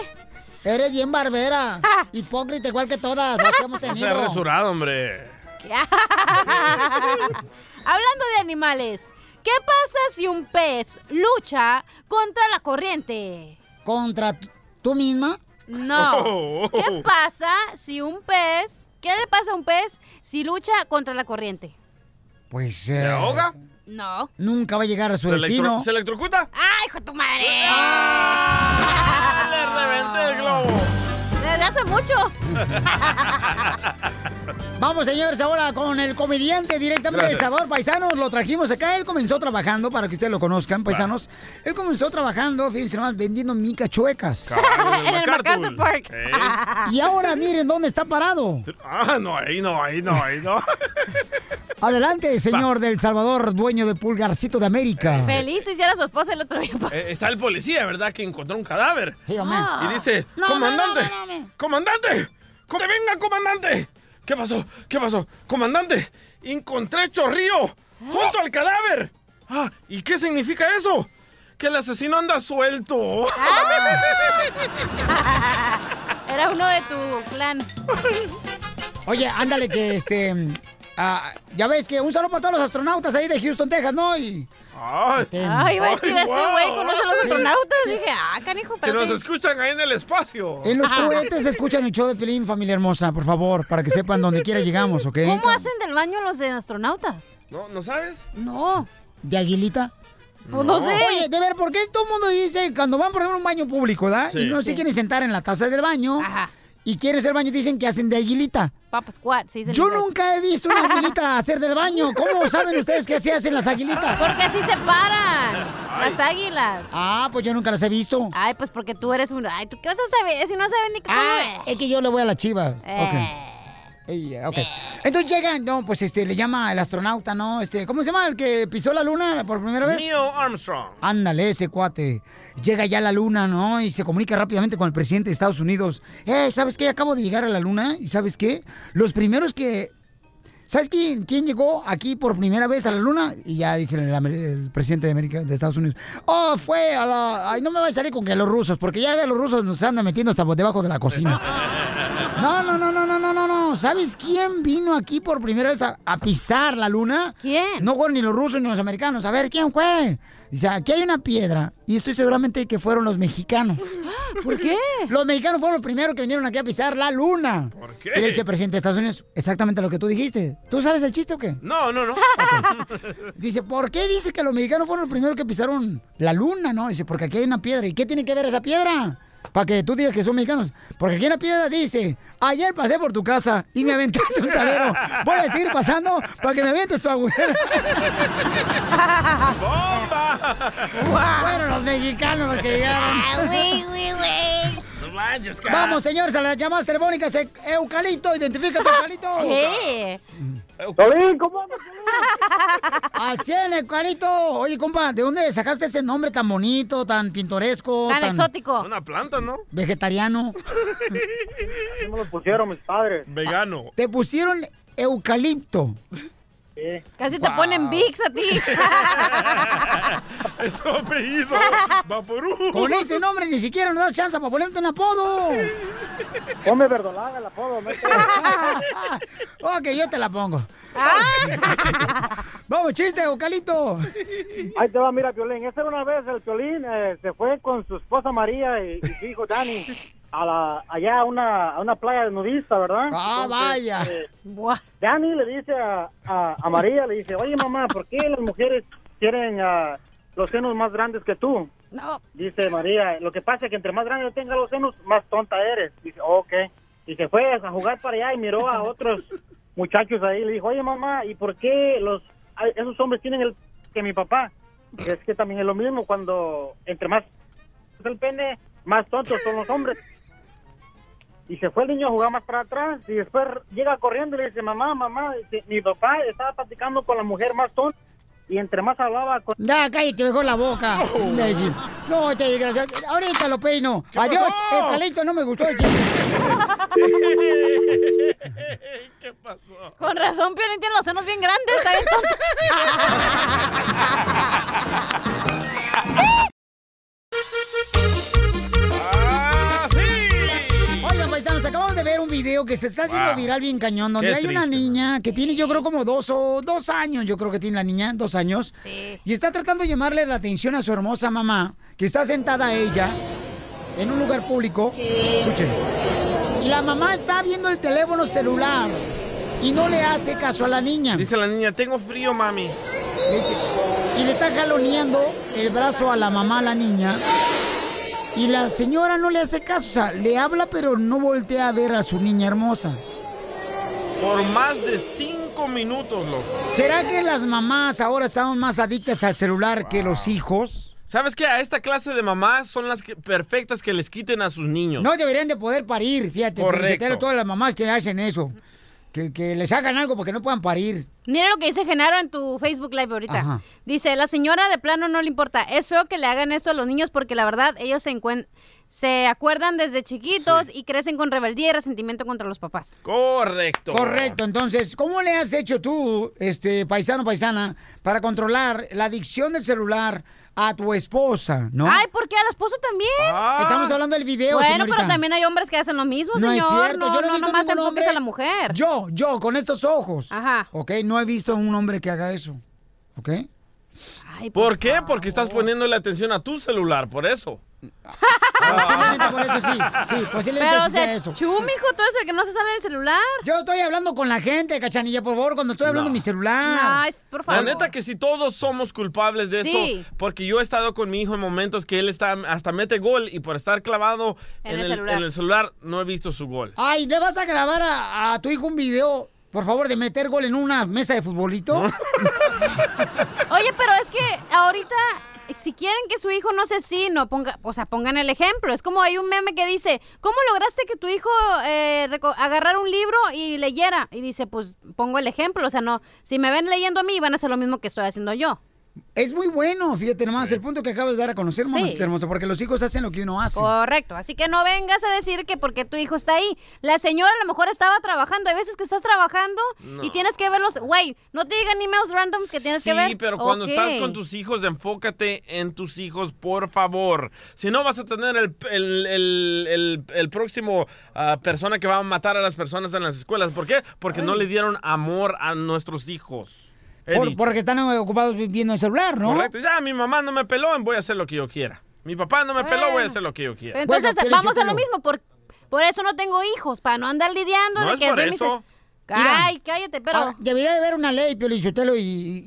Eres bien barbera. Hipócrita igual que todas las que hemos No tenido. seas resurado, hombre. Hablando de animales, ¿qué pasa si un pez lucha contra la corriente? ¿Contra tú misma? No. Oh. ¿Qué pasa si un pez... ¿Qué le pasa a un pez si lucha contra la corriente? Pues. ¿Se ahoga? No. Nunca va a llegar a su ¿Se, destino. electro- ¿Se electrocuta? ¡Ay, hijo de tu madre! ¡Le reventé el globo! Desde hace mucho. Vamos, señores, ahora con el comediante directamente del. Salvador, paisanos. Lo trajimos acá. Él comenzó trabajando, para que ustedes lo conozcan, paisanos. Él comenzó trabajando, fíjense nomás, vendiendo micas chuecas. en el MacArthur Park. Y ahora miren dónde está parado. Ah, no, ahí no, ahí no, ahí no. Adelante, señor del Salvador, dueño de Pulgarcito de América. Feliz hiciera su esposa el otro día. Eh, está el policía, ¿verdad? Que encontró un cadáver. Sí. Ah. Y dice, No, comandante, no, no, no, no. comandante, ¡Que venga, comandante! ¿Qué pasó? ¿Qué pasó? Comandante, encontré chorrío junto al cadáver. Ah, ¿y qué significa eso? Que el asesino anda suelto. Era uno de tu clan. Oye, ándale que este. ah, ya ves que un saludo para todos los astronautas ahí de Houston, Texas, ¿no? Y. Ay, Ay, iba a decir, este güey conoce a los astronautas. Dije, ah, canijo, que pero nos escuchan ahí en el espacio. En los cohetes escuchan el show de Pelín, familia hermosa, por favor, para que sepan dónde quiera llegamos, ¿ok? ¿Cómo hacen del baño los de astronautas? ¿No, ¿No sabes? No. ¿De aguilita? Pues no sé. Oye, de ver, ¿por qué todo el mundo dice cuando van por ejemplo, a un baño público, ¿verdad? Sí. Y no se Sí. quieren sentar en la taza del baño. Ajá. Y quieren hacer baño, dicen que hacen de aguilita. Papa Squat, sí. Yo nunca he visto una aguilita hacer del baño. ¿Cómo saben ustedes que así hacen las aguilitas? Porque así se paran las águilas. Ah, pues yo nunca las he visto. Ay, pues porque tú eres un... Ay, ¿tú qué vas a saber si no saben ni cómo... Ah, es que yo le voy a las chivas. Eh. Ok. Entonces llega, no, pues este, le llama el astronauta, ¿no? Este, ¿cómo se llama? El que pisó la luna por primera vez. Neil Armstrong. Ándale, ese cuate. Llega ya a la luna, ¿no? Y se comunica rápidamente con el presidente de Estados Unidos. Eh, ¿sabes qué? Acabo de llegar a la luna. ¿Y sabes qué? Los primeros que... ¿Sabes quién, quién llegó aquí por primera vez a la luna? Y ya dice el, el presidente de América, de Estados Unidos. Oh, fue a la... Ay, no me va a salir con que los rusos, porque ya los rusos nos andan metiendo hasta debajo de la cocina. No, no, no, no, no, ¿Sabes quién vino aquí por primera vez a, a pisar la luna? ¿Quién? No fueron ni los rusos ni los americanos. A ver, ¿quién fue? Dice, aquí hay una piedra y estoy seguramente que fueron los mexicanos. ¿Por qué? Los mexicanos fueron los primeros que vinieron aquí a pisar la luna. ¿Por qué? Y le dice, presidente de Estados Unidos, exactamente lo que tú dijiste. ¿Tú sabes el chiste o qué? No, no, no. Dice, ¿por qué dice que los mexicanos fueron los primeros que pisaron la luna, no? Dice, porque aquí hay una piedra. ¿Y qué tiene que ver esa piedra? Para que tú digas que son mexicanos. Porque aquí en la piedra dice, ayer pasé por tu casa y me aventaste un salero. Voy a seguir pasando para que me avientes tu agujero. Fueron los mexicanos los que llegaron. No manches, cara. Vamos, señores, a las llamadas telefónicas. E- Eucalipto, identifica tu eucalipto. ¿Qué? ¿cómo Al 100, Eucalipto. Oye, compa, ¿de dónde sacaste ese nombre tan bonito, tan pintoresco? Tan exótico. Una planta, ¿no? Vegetariano. me lo pusieron mis padres. Vegano. Te pusieron eucalipto. Casi te ponen VIX a ti. Es su apellido. Vaporú. Con ese nombre ni siquiera nos das chance para ponerte un apodo. Ponme verdolaga el apodo. ¿no? ok, yo te la pongo. Vamos, chiste, Eucalipto. Ahí te va, mira, Piolín. Esa era una vez el Piolín eh, se fue con su esposa María y, y su hijo Dani a la, allá a una, a una playa nudista, ¿verdad? Ah, vaya. eh, Dani le dice a, a, a María, le dice, oye mamá, ¿por qué las mujeres quieren ah, los senos más grandes que tú? No. Dice María, lo que pasa es que entre más grandes tenga los senos, más tonta eres. Dice, ok. Y se fue a jugar para allá y miró a otros muchachos ahí. Le dijo, oye mamá, ¿y por qué los esos hombres tienen el que mi papá? Es que también es lo mismo cuando entre más el pene, más tontos son los hombres. Y se fue el niño a jugar más para atrás y después llega corriendo y le dice, mamá, mamá, dice, mi papá estaba platicando con la mujer más tonta y entre más hablaba con... Ya, cállate mejor la boca. No, te desgraciado. Ahorita lo peino. Adiós, pasó? Eucalipto, no me gustó el chiste. ¿Qué pasó? Con razón, Piolín tiene los senos bien grandes. Está video que se está haciendo Wow. viral bien cañón, donde Qué hay una triste. niña que tiene, yo creo, como dos o dos años, yo creo que tiene la niña, dos años. Sí. Y está tratando de llamarle la atención a su hermosa mamá, que está sentada ella en un lugar público. Escuchen. Y la mamá está viendo el teléfono celular y no le hace caso a la niña. Dice la niña, tengo frío, mami. Le dice- y le está jaloneando el brazo a la mamá, a la niña. Y la señora no le hace caso, o sea, le habla pero no voltea a ver a su niña hermosa. Por más de cinco minutos, loco. ¿Será que las mamás ahora estamos más adictas al celular que los hijos? ¿Sabes qué? A esta clase de mamás son las que- perfectas que les quiten a sus niños. No deberían de poder parir, fíjate. Correcto. Felicitero a todas las mamás que hacen eso. Que, que les hagan algo porque no puedan parir. Mira lo que dice Genaro en tu Facebook Live ahorita. Ajá. Dice, la señora de plano no le importa. Es feo que le hagan esto a los niños porque la verdad ellos se, encuen- se acuerdan desde chiquitos y crecen con rebeldía y resentimiento contra los papás. Correcto. Correcto, entonces, ¿cómo le has hecho tú, este paisano paisana, para controlar la adicción del celular a tu esposa, no? Ay, ¿por qué al esposo también? Estamos hablando del video, Bueno, señorita. pero también hay hombres que hacen lo mismo, No es señor. cierto, no, yo no he no visto nomás ningún hombre- a la mujer. Yo, yo, con estos ojos. Ajá. Ok, no he visto un hombre que haga eso. ¿Ok? ¿Por qué? Porque estás poniéndole atención a tu celular, por eso. Posiblemente por eso sí. Sí, posiblemente Pero, sí o sea, sea eso. Chu, mijo, tú eres el que no se sale del celular. Yo estoy hablando con la gente, cachanilla, por favor, cuando estoy hablando en mi celular. por La neta que si todos somos culpables de Sí. eso, porque yo he estado con mi hijo en momentos que él está hasta mete gol y por estar clavado En en, el el, celular. en el celular no he visto su gol. Ay, ¿le vas a grabar a, a tu hijo un video, por favor, de meter gol en una mesa de futbolito? Oye, pero es que ahorita, si quieren que su hijo no sea así, no ponga, o sea, pongan el ejemplo. Es como hay un meme que dice, ¿cómo lograste que tu hijo eh, agarrara un libro y leyera? Y dice, pues pongo el ejemplo, o sea, no, si me ven leyendo a mí, van a hacer lo mismo que estoy haciendo yo. Es muy bueno, fíjate nomás, el punto que acabas de dar a conocer, Sí. mamacita hermosa, porque los hijos hacen lo que uno hace. Correcto, así que no vengas a decir que porque tu hijo está ahí. La señora a lo mejor estaba trabajando. Hay veces que estás trabajando y tienes que verlos. Güey, no te digan emails randoms que tienes Sí, que ver. pero cuando estás con tus hijos, enfócate en tus hijos, por favor. Si no, vas a tener el, el, el- el- el próximo ah, persona que va a matar a las personas en las escuelas. ¿Por qué? Porque no le dieron amor a nuestros hijos. Por- porque están ocupados viendo el celular, ¿no? Correcto. Ya, mi mamá no me peló, voy a hacer lo que yo quiera. Mi papá no me peló, voy a hacer lo que yo quiera. Entonces Bueno, vamos a lo mismo. Por, por eso no tengo hijos, para no andar lidiando. No de es que por es de mis- eso. Ay, cállate, pero... Ah, debería de haber una ley, Pio Lizotelo, y,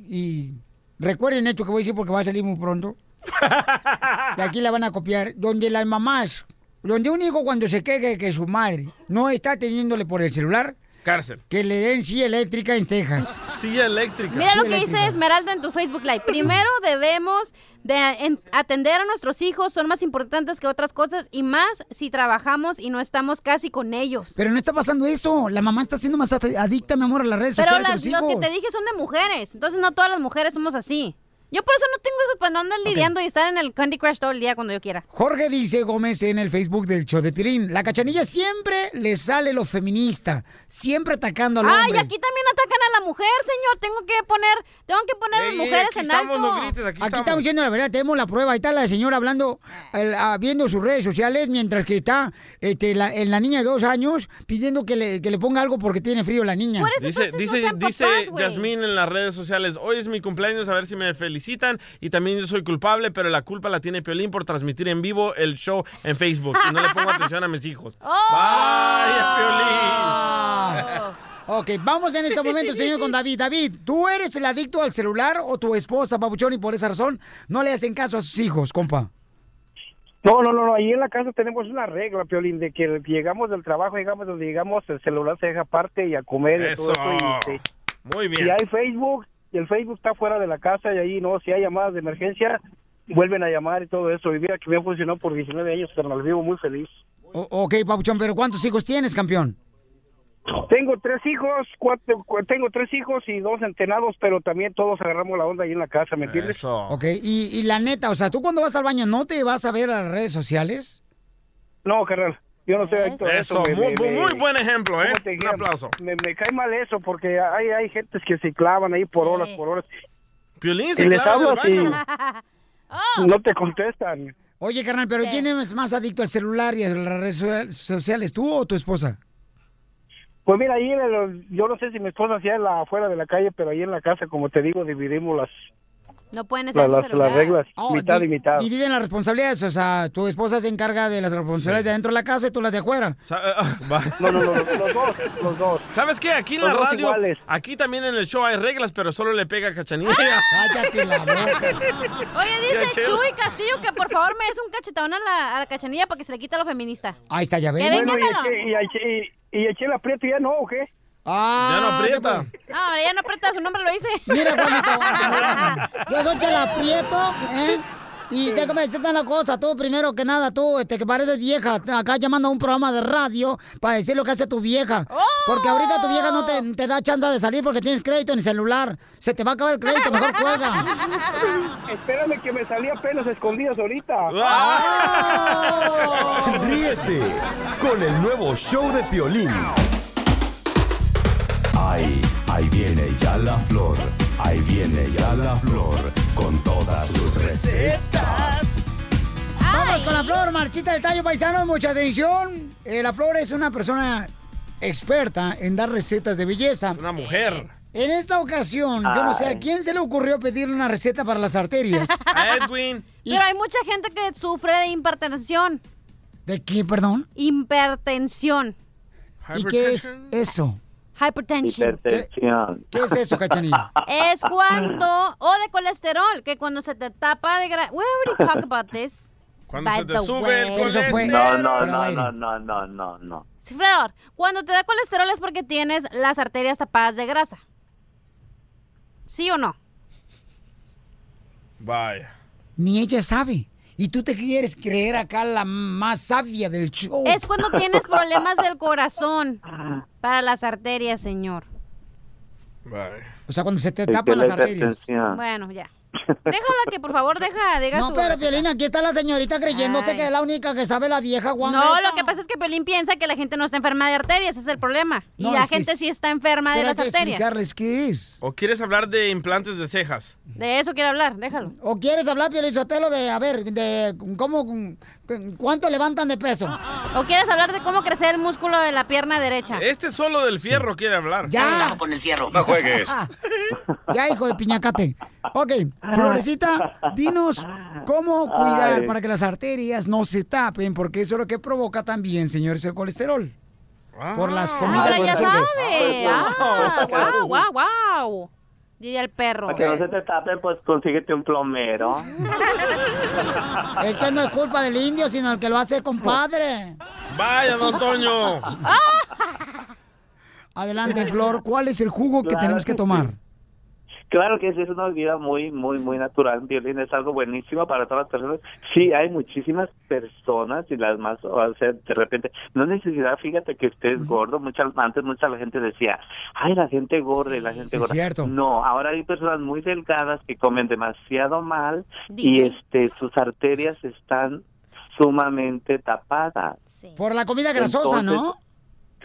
y recuerden esto que voy a decir porque va a salir muy pronto. y aquí la van a copiar. Donde las mamás, donde un hijo cuando se queje que su madre no está teniéndole por el celular, Cárcel. que le den silla eléctrica en Texas. Silla eléctrica. Mira lo que dice. Esmeralda en tu Facebook Live. Primero debemos de en- atender a nuestros hijos, son más importantes que otras cosas y más si trabajamos y no estamos casi con ellos. Pero no está pasando eso. La mamá está siendo más ad- adicta, mi amor, a las redes Pero sociales las, que los que te dije son de mujeres, entonces no todas las mujeres somos así. Yo por eso no tengo hijos para no andar lidiando y estar en el Candy Crush todo el día cuando yo quiera. Jorge dice Gómez en el Facebook del show de Pirín, la cachanilla siempre le sale lo feminista, siempre atacando al Ay, hombre. aquí también atacan a la mujer, señor. Tengo que poner, tengo que poner a las ey, mujeres en estamos, alto. no grites, aquí, Aquí estamos diciendo la verdad, tenemos la prueba. Ahí está la señora hablando, el- ah, viendo sus redes sociales, mientras que está este, la, en la niña de dos años pidiendo que le, que le ponga algo porque tiene frío la niña. Dice, dice, dice Yasmín en las redes sociales, hoy es mi cumpleaños, a ver si me felicitan y también yo soy culpable, pero la culpa la tiene Piolín por transmitir en vivo el show en Facebook y no le pongo atención a mis hijos. Vaya, Ok, vamos en este momento, señor, con David. David, ¿tú eres el adicto al celular o tu esposa, Pabuchón, y por esa razón no le hacen caso a sus hijos, compa? No, no, no, no, ahí en la casa tenemos una regla, Piolín, de que llegamos del trabajo, llegamos donde llegamos, el celular se deja aparte y a comer y todo Eso. Y, y- Muy bien. Si hay Facebook, el Facebook está fuera de la casa y ahí no, si hay llamadas de emergencia, vuelven a llamar y todo eso. Y mira que me ha funcionado por 19 años, carnal, vivo muy feliz. O- ok, Pabuchón, pero ¿cuántos hijos tienes, campeón? Tengo tres hijos, cuatro, cu- tengo tres hijos y dos entrenados, pero también todos agarramos la onda ahí en la casa, ¿me entiendes? Ok, y, y la neta, o sea, tú cuando vas al baño, ¿no te vas a ver a las redes sociales? No, carnal, yo no adicto a eso. Eso, me- muy, me- muy buen ejemplo, ¿eh? ¿cómo te Un aplauso. Me, me cae mal eso porque hay, hay gentes que se clavan ahí por horas, por horas. Piolín Y se les clava hablas y baño. no te contestan. Oye, carnal, pero ¿quién es más adicto al celular y a las redes so- sociales, tú o tu esposa? Pues mira, ahí en el- yo no sé si mi esposa hacía la afuera de la calle, pero ahí en la casa, como te digo, dividimos las, No pueden las, estar las, las reglas, Oh, mitad di- y mitad. Dividen las responsabilidades, o sea, tu esposa se encarga de las responsabilidades de dentro de la casa y tú las de afuera. No, no, no, los dos, los dos. ¿Sabes qué? Aquí en Los la dos radio, iguales. aquí también en el show hay reglas, pero solo le pega a Cachanilla. Cállate la boca. Oye, dice. Chuy Castillo que por favor me des un cachetón a la, a la cachanilla para que se le quite a lo feminista. Ahí está, ya ves. Que Bueno, y, y, eché- y, y eché el aprieto ya no, ¿o qué? Ah, Ya no aprieta. No, ahora ya no aprieta, su nombre lo dice. Mira, Juanito, yo soy Chela Prieto, ¿eh? Y déjame decirte una cosa, tú primero que nada, tú, este, que pareces vieja, acá llamando a un programa de radio para decir lo que hace tu vieja. Porque ahorita tu vieja no te, te da chance de salir porque tienes crédito en el celular. Se te va a acabar el crédito, mejor juega. Espérame que me salía pelos escondidos ahorita. Ríete con el nuevo show de Piolín. Ay, ahí viene ya la flor, ahí viene ya la flor con todas sus recetas. Vamos con la flor, Marchita del Tallo Paisano, mucha atención. Eh, la flor es una persona experta en dar recetas de belleza. Una mujer. En esta ocasión, yo no sé a quién se le ocurrió pedir una receta para las arterias. A Edwin. Pero hay mucha gente que sufre de hipertensión. ¿De qué, perdón? Hipertensión. ¿Y qué es eso? Hypertension. ¿Qué, qué es eso, cachanilla? Es cuando, o de colesterol, que cuando se te tapa de grasa. We already talked about this. Cuando by se te sube el way. Fue- No, no, no, no, no, no, no, no. Sí, Fredor, cuando te da colesterol es porque tienes las arterias tapadas de grasa. ¿Sí o no? Vaya. Ni ella sabe. Y tú te quieres creer acá la más sabia del show. Es cuando tienes problemas del corazón para las arterias, señor. O sea, cuando se te tapan la las arterias. Bueno, ya. Déjala que por favor deja, diga No, su pero. Piolín, aquí está la señorita creyéndose Ay. que es la única que sabe la vieja guanga. No, lo que pasa es que Pelín piensa que la gente no está enferma de arterias, ese es el problema. Y la gente es- sí está enferma de las que arterias. explicarles qué es. ¿O quieres hablar de implantes de cejas? De eso quiere hablar, déjalo. ¿O quieres hablar, Piolín Sotelo, de, a ver, de cómo, cuánto levantan de peso? ¿O quieres hablar de cómo crecer el músculo de la pierna derecha? Este solo del fierro quiere hablar. Ya. con el fierro. No juegues. Ya, hijo de piñacate. Ok, Florecita, dinos cómo cuidar Ay. para que las arterias no se tapen, porque eso es lo que provoca también, señores, el colesterol. Por las comidas Ahora ya sabe. Ah, wow, wow, wow. Diría el perro. Para que no se te tape, pues consíguete un plomero. Es que no es culpa del indio, sino el que lo hace compadre. Vaya, don Toño. Adelante, Flor, ¿cuál es el jugo que Claro tenemos que que tomar? Claro que sí, es una vida muy, muy, muy natural. Violín es algo buenísimo para todas las personas. Sí, hay muchísimas personas y las más, o sea, de repente, no hay necesidad, fíjate que estés gordo. Mucha, antes mucha la gente decía, ay, la gente gorda y la gente sí, gorda. cierto. No, ahora hay personas muy delgadas que comen demasiado mal y este sus arterias están sumamente tapadas. Por la comida grasosa, ¿no?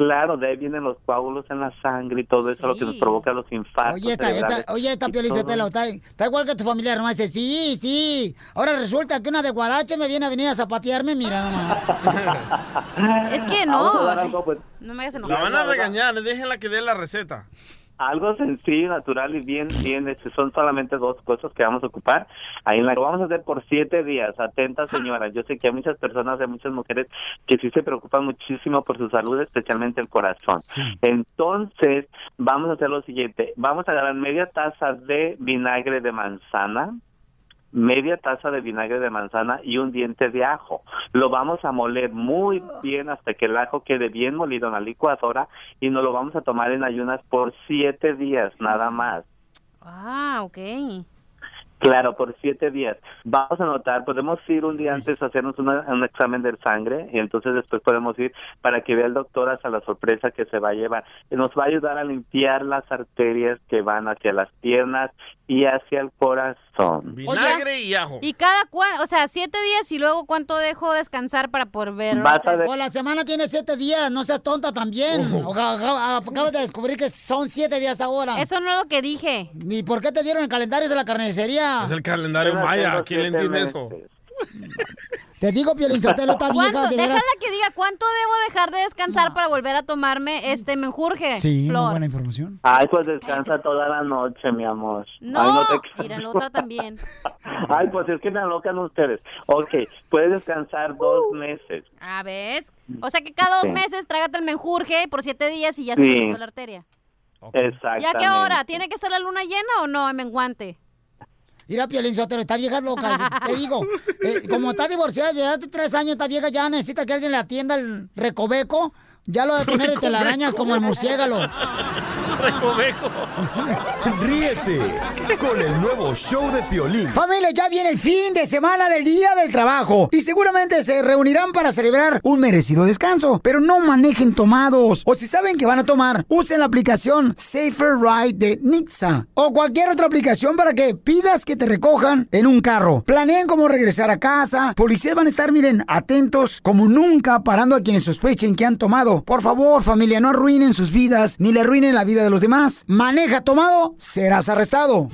Claro, de ahí vienen los coágulos en la sangre y todo eso, lo que nos provoca los infartos. Oye, esta, esta, oye, esta está, está igual que tu familia, nomás dice, sí, sí. Ahora resulta que una de Guarache me viene a venir a zapatearme, mira nomás. Es que no. algo, pues, No me hagas La enojar. van a regañar, déjenla que dé la receta. Algo sencillo, natural y bien, bien hecho. Son solamente dos cosas que vamos a ocupar. Ahí en la lo vamos a hacer por siete días. Atenta, señora. Yo sé que hay muchas personas, hay muchas mujeres que sí se preocupan muchísimo por su salud, especialmente el corazón. Entonces, vamos a hacer lo siguiente. Vamos a agarrar media taza de vinagre de manzana, media taza de vinagre de manzana y un diente de ajo. Lo vamos a moler muy bien hasta que el ajo quede bien molido en la licuadora y nos lo vamos a tomar en ayunas por siete días nada más. Ah, ok. Claro, por siete días. Vamos a notar, podemos ir un día antes a hacernos una- un examen de sangre y entonces después podemos ir para que vea el doctor hasta la sorpresa que se va a llevar. Y nos va a ayudar a limpiar las arterias que van hacia las piernas y hacia el corazón. Vinagre y ajo. ¿Y cada cuánto? O sea, siete días y luego cuánto dejo descansar para poder ver. Vas a ver- Pues la semana tiene siete días, no seas tonta también. O- acaba- Acabas de descubrir que son siete días ahora. Eso no es lo que dije. ¿Y por qué te dieron el calendario de la carnicería? Es el calendario maya. ¿Quién le entiende eso? Te digo, Piolín Sotelo, está vieja, de veras. Déjala que diga cuánto debo dejar de descansar para volver a tomarme este menjurje. Sí, muy buena información. Ay, pues descansa toda la noche, mi amor. No, Ay, te- mira, la otra también. Ay, pues es que me alocan ustedes. Ok, puedes descansar dos meses. A ver. O sea que cada dos Sí. meses trágate el menjurje por siete días y ya se Sí. te la arteria. Exactamente. ¿Y a qué hora? ¿Tiene que ser la luna llena o no, menguante? Mira, Piolín Sotelo, está vieja loca. Te digo, eh, como está divorciada desde hace tres años, esta vieja ya necesita que alguien le atienda el recoveco. Ya lo de tener de telarañas como el murciélago. Ríete con el nuevo show de Piolín. Familia, ya viene el fin de semana del Día del Trabajo y seguramente se reunirán para celebrar un merecido descanso. Pero no manejen tomados o si saben que van a tomar, usen la aplicación Safer Ride de Nixa o cualquier otra aplicación para que pidas que te recojan en un carro. Planeen cómo regresar a casa. Policías van a estar, miren, atentos como nunca parando a quienes sospechen que han tomado. Por favor, familia, no arruinen sus vidas ni le arruinen la vida de los demás. Maneja tomado, serás arrestado.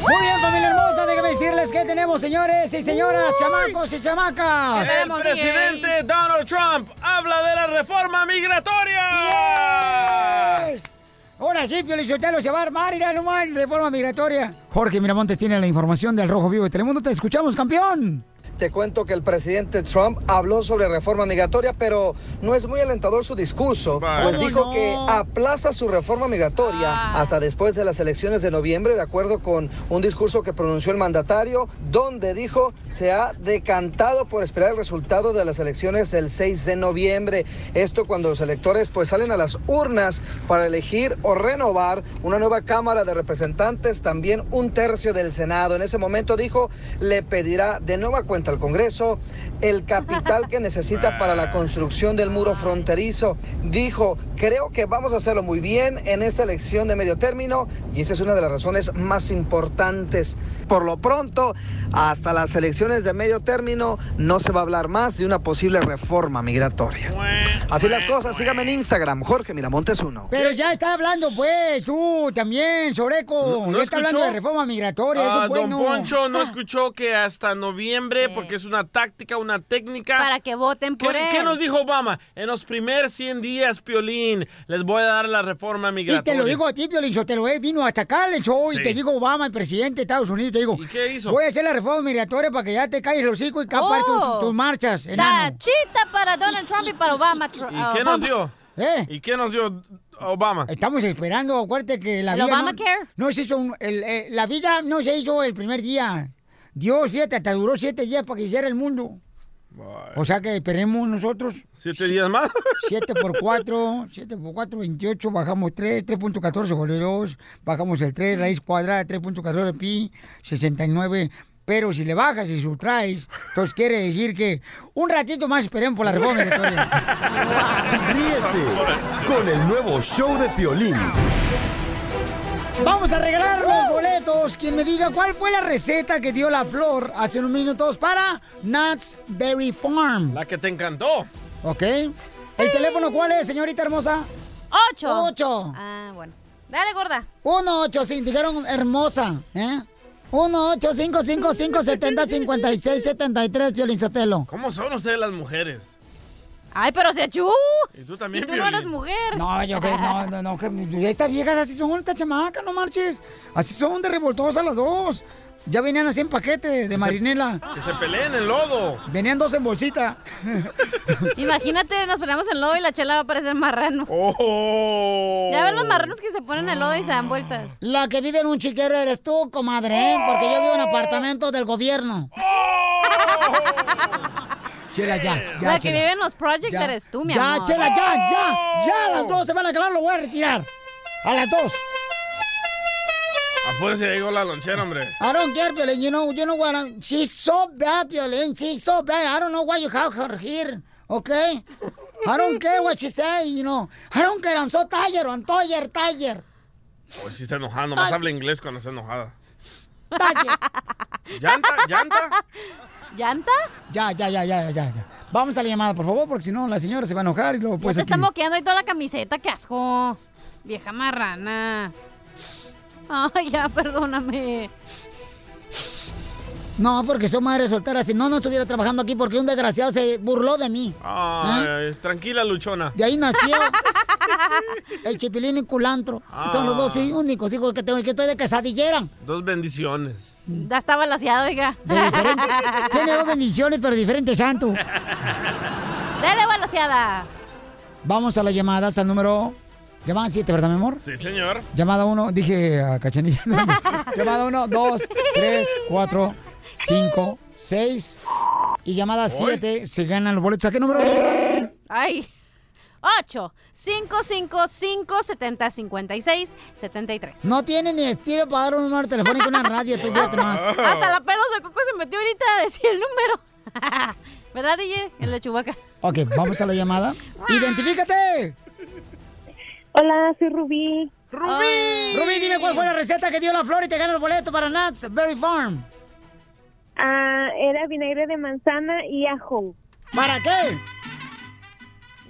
Muy bien, familia hermosa, déjenme decirles que tenemos, señores y señoras, chamacos y chamacas. El presidente Donald Trump habla de la reforma migratoria. Ahora sí, Pio Lichotelo se va a armar, irá nomás, reforma migratoria. Jorge Miramontes tiene la información del Rojo Vivo de Telemundo. Te escuchamos, campeón. Te cuento que el presidente Trump habló sobre reforma migratoria, pero no es muy alentador su discurso, pues ¿Cómo dijo no? que aplaza su reforma migratoria hasta después de las elecciones de noviembre, de acuerdo con un discurso que pronunció el mandatario, donde dijo se ha decantado por esperar el resultado de las elecciones del 6 de noviembre. Esto cuando los electores pues salen a las urnas para elegir o renovar una nueva Cámara de Representantes, también un tercio del Senado. En ese momento dijo, le pedirá de nueva cuenta ante el Congreso el capital que necesita para la construcción del muro fronterizo. Dijo, creo que vamos a hacerlo muy bien en esta elección de medio término y esa es una de las razones más importantes. Por lo pronto, hasta las elecciones de medio término no se va a hablar más de una posible reforma migratoria. Así las cosas, sígame en Instagram, Jorge Miramontes uno. Pero ya está hablando, pues, tú también, Soreco. ¿No ya está hablando de reforma migratoria, eso Ah, es bueno. Don Poncho no escuchó que hasta noviembre, porque es una táctica, una técnica. Para que voten por ¿Qué, él. qué nos dijo Obama? En los primeros 100 días, Piolín, les voy a dar la reforma Y migratoria. te lo digo a ti, Piolín Sotelo, eh, vino hasta acá el show y Sí. te digo Obama, el presidente de Estados Unidos, te digo, ¿Y qué hizo? voy a hacer la reforma migratoria para que ya te calles el hocico y capar Oh. tus, tus marchas, enano. Tachita para Donald Trump y para Obama. ¿Y qué nos dio? ¿Eh? ¿Y qué nos dio Obama? Estamos esperando, acuérdate que la ¿El vida no, Obamacare? no se hizo, un- el- eh, la vida no se hizo el primer día. Dios, fíjate, hasta duró siete días para que hiciera el mundo. O sea que esperemos nosotros. ¿Siete días más? 7 por 4, 7 por 4, 28, bajamos 3, 3.14 sobre 2, bajamos el 3, raíz cuadrada, 3.14 pi, 69. Pero si le bajas y sustraes, entonces quiere decir que un ratito más esperemos por la reforma. Ríete con el nuevo show de Piolín. Vamos a regalar los boletos. Quien me diga cuál fue la receta que dio la flor hace unos minutos para Nuts Berry Farm. La que te encantó. ¿Ok? ¿El teléfono cuál es, señorita hermosa? Ocho. Ocho. Ah, bueno. Dale, gorda. Uno, ocho, sí, dijeron hermosa, ¿eh? Uno, ocho, cinco, cinco, cinco, setenta, cincuenta y seis, setenta y tres, Piolín Sotelo. ¿Cómo son ustedes las mujeres? Ay, pero se achú. Y tú también, Y tú no eres mujer. No, yo que no, no, no, que estas viejas así son, esta chamaca, no marches. Así son de revoltosas las dos. Ya venían así en paquete de marinela. Que se peleen en lodo. Venían dos en bolsita. Imagínate, nos ponemos en lodo y la chela va a parecer marrano. Oh. Ya ven los marranos que se ponen en lodo y se dan vueltas. La que vive en un chiquero eres tú, comadre, ¿eh? Porque yo vivo en apartamento del gobierno. Chela, ya, ya, la que vive en los projects Ya. eres tú, mi ya, amor. Chela, ya, ya, ya, las dos se van a acabar, lo voy a retirar. A las dos. Apúrese, ya llegó la lonchera, hombre. I don't care, Piolín. You know, you know what? I'm- she's so bad, Piolín. She's so bad. I don't know why you have her here, okay? I don't care what she say, you know. I don't care. I'm so tired. I'm tired, tired. Hoy sí está enojada, nomás habla inglés cuando está enojada. Tired. ¿Llanta? ¿Llanta? ¿Llanta? Ya, ya, ya, ya, ya, ya. Vamos a la llamada, por favor, porque si no, la señora se va a enojar y luego Ya pues te aquí... está moqueando ahí toda la camiseta, qué asco. Vieja marrana. Ay, ya, perdóname. No, porque soy madre soltera. Si no, no estuviera trabajando aquí porque un desgraciado se burló de mí. Ay, tranquila, luchona. De ahí nació el chipilín y culantro. Son los dos Ah. únicos hijos que tengo y que estoy de quesadillera. Dos bendiciones. Ya está balaseado, oiga. De diferente- Tiene dos bendiciones, pero diferentes santos. Dale balaseada. Vamos a las llamadas al número. Llamada 7, ¿verdad, mi amor? Sí, señor. Llamada 1, dije a Cachanilla. llamada 1, 2, 3, 4, 5, 6. Y llamada 7, se ganan los boletos. ¿A qué número es? Ay. 8 5 5 5 70 56 73. No tiene ni estilo para dar un número telefónico en una radio, tú fíjate más. Hasta la pelos de coco se metió ahorita a decir el número. ¿Verdad, DJ? En la chubaca. Ok, vamos a la llamada. ¡Identifícate! Hola, soy Rubí. ¡Rubí! Rubí, dime cuál fue la receta que dio la flor y te gana los boletos para Nuts Berry Farm. Ah, era vinagre de manzana y ajo. ¿Para qué?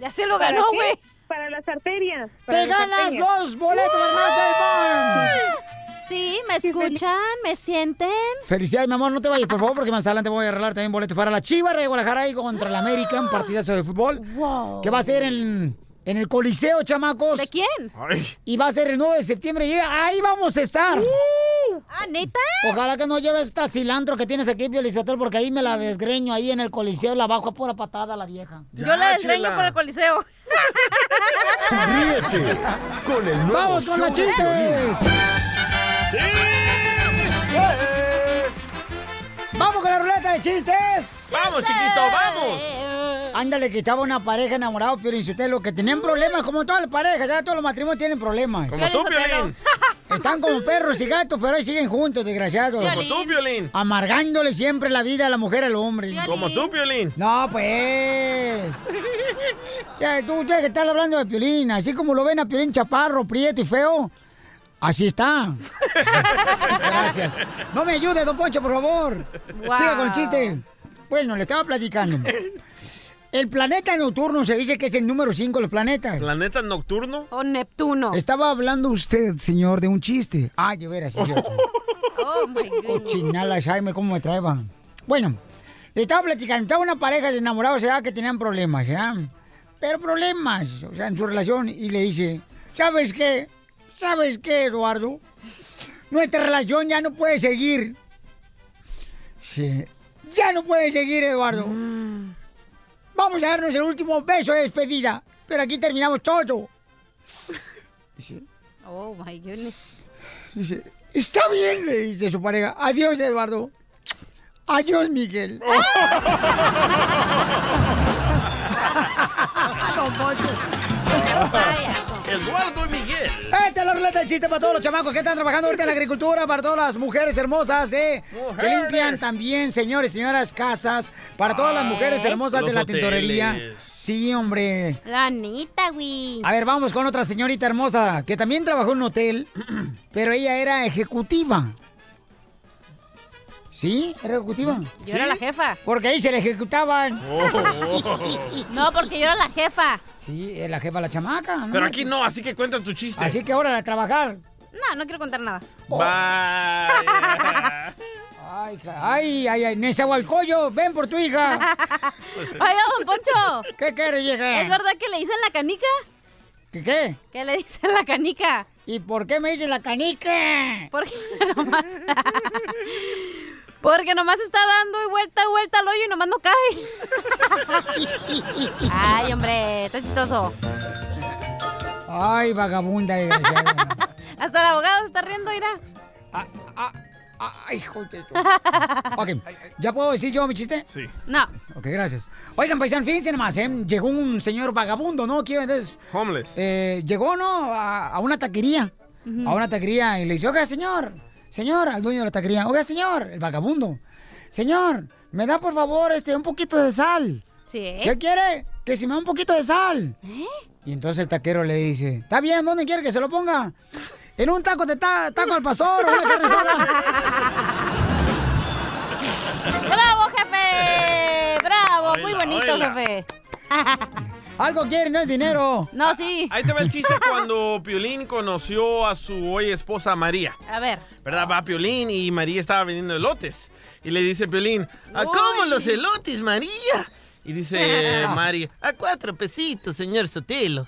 Ya se lo ¿Para ganó, qué? güey. Para las arterias. para ¡Te las ganas arterias. los boletos para Farm! Sí, ¿me escuchan? ¿Me sienten? Felicidades, mi amor, no te vayas, por favor, porque más adelante voy a arreglar también boletos para la Chivas de Guadalajara y contra el América, un partidazo de fútbol. Wow. Que va a ser en, en el Coliseo, chamacos. ¿De quién? Ay. Y va a ser el 9 de septiembre y ahí vamos a estar. Ah, ¿neta? Ojalá que no lleves esta cilantro que tienes aquí, Piolizotel, porque ahí me la desgreño, ahí en el Coliseo, la bajo a pura patada la vieja. Yo la desgreño Chela. por el coliseo. Ríete con el nuevo ¡Vamos con show los de chistes! ¡Vamos con la ruleta de chistes! ¡Vamos, chiquito, vamos! Ándale, que estaba una pareja enamorada, Piolinsotelo, que tenían problemas, como todas las parejas, ya todos los matrimonios tienen problemas. Como tú, Piolín. Están como perros y gatos, pero ahí siguen juntos, desgraciados. Como tú, Piolín. Amargándole siempre la vida a la mujer al hombre. Como tú, Piolín. No, pues. Ya, tú tienes que estar hablando de Piolín. Así como lo ven a Piolín chaparro, prieto y feo. Así está. Gracias. No me ayude, don Poncho, por favor. Wow. Siga con el chiste. Bueno, le estaba platicando. El planeta nocturno se dice que es el número 5 de los planetas. ¿Planeta nocturno? O Neptuno. Estaba hablando usted, señor, de un chiste. Ay, de veras, sí, cierto. Oh, my goodness. Cochinala, Jaime, cómo me traeba. Bueno, le estaba platicando. Estaba una pareja de enamorados, ya que tenían problemas, ¿ya? Pero problemas, o sea, en su relación. Y le dice, ¿sabes qué? ¿Sabes qué, Eduardo? Nuestra relación ya no puede seguir. Sí. Ya no puede seguir, Eduardo. Vamos a darnos el último beso de despedida. Pero aquí terminamos todo. Dice, Oh, my goodness. Dice, está bien, le dice su pareja. Adiós, Eduardo. Adiós, Miguel. Don Poncho. Eduardo y Miguel. Esta es la ruleta de chiste para todos los chamacos que están trabajando ahorita en la agricultura, para todas las mujeres hermosas, ¿eh? Que Mujeres. limpian también, señores, señoras, casas, para todas las mujeres hermosas de la tintorería. Sí, hombre. La Anita, güey. A ver, vamos con otra señorita hermosa que también trabajó en un hotel, pero ella era ejecutiva. ¿Sí? ¿Era ejecutiva? Yo era la jefa. Porque ahí se le ejecutaban. No, porque yo era la jefa. Sí, es la jefa la chamaca. ¿no? Pero aquí no, así que cuenta tu chiste. Así que ahora a trabajar. No, no quiero contar nada. Vaya. Ay, ca- ay, ay, ay, Nezahualcóyotl, ven por tu hija. Oiga, don Poncho. ¿Qué quieres, vieja? ¿Es verdad que le dicen la canica? ¿Qué qué? ¿Qué le dicen la canica? ¿Y por qué me dicen la canica? Porque nomás... Porque nomás está dando y vuelta, vuelta al hoyo y nomás no cae. Ay, hombre, está chistoso. Ay, vagabunda. Hasta el abogado se está riendo, mira. Ay, hijo de tu- Ok, ¿ya puedo decir yo mi chiste? Sí. No. Ok, gracias. Oigan, paisan, fíjense nomás, ¿eh? Llegó un señor vagabundo, ¿no? ¿Quién es? Homeless. Eh, llegó, ¿no? A, a una taquería. A una taquería y le dice, oiga, señor, señor, al dueño de la taquería, oiga, señor, el vagabundo. Señor, ¿me da por favor este un poquito de sal? Sí. ¿Qué quiere? Que si me da un poquito de sal. Y entonces el taquero le dice, está bien, ¿dónde quiere que se lo ponga? En un taco de ta- taco al pastor o una carne ¡Bravo, jefe! ¡Bravo! Muy bonito, jefe. Algo quiere, no es dinero. No, sí. Ahí te va el chiste cuando Piolín conoció a su hoy esposa María. A ver. ¿Verdad? Va Piolín y María estaba vendiendo elotes. Y le dice Piolín, ¿a cómo los elotes, María? Y dice María, a cuatro pesitos, señor Sotelo.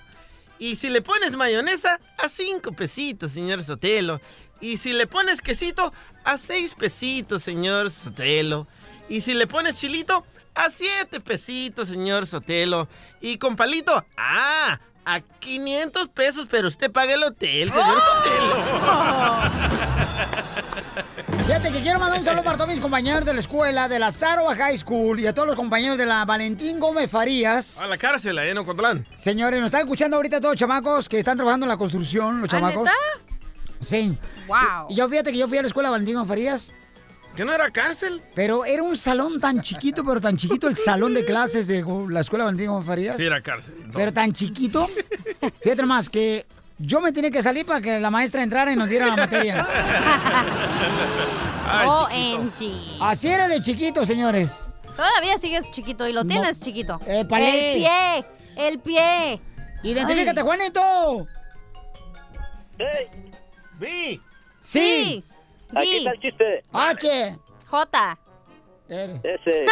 Y si le pones mayonesa, a cinco pesitos, señor Sotelo. Y si le pones quesito, a seis pesitos, señor Sotelo. Y si le pones chilito, a siete pesitos, señor Sotelo. Y con palito, ah, a 500 pesos, pero usted paga el hotel, señor Sotelo. Fíjate que quiero mandar un saludo para todos mis compañeros de la escuela, de la Saroa High School y a todos los compañeros de la Valentín Gómez Farías. A la cárcel, ahí en Ocotlán. Señores, nos están escuchando ahorita todos los chamacos que están trabajando en la construcción, los ¿Ah, chamacos. neta? Sí. Wow. Y yo fíjate que yo fui a la escuela Valentín Gómez Farías. ¿Que no era cárcel? Pero era un salón tan chiquito, pero tan chiquito el salón de clases de la escuela Valentín Gómez Farías. Sí, era cárcel. Pero tan chiquito. Fíjate más que yo me tenía que salir para que la maestra entrara y nos diera la materia. OMG. Así era de chiquito, señores. Todavía sigues chiquito y lo tienes chiquito. Épale. El pie. El pie. Identifícate, Ay. Juanito. Vi. Sí. Aquí está el chiste. H. J. Ese.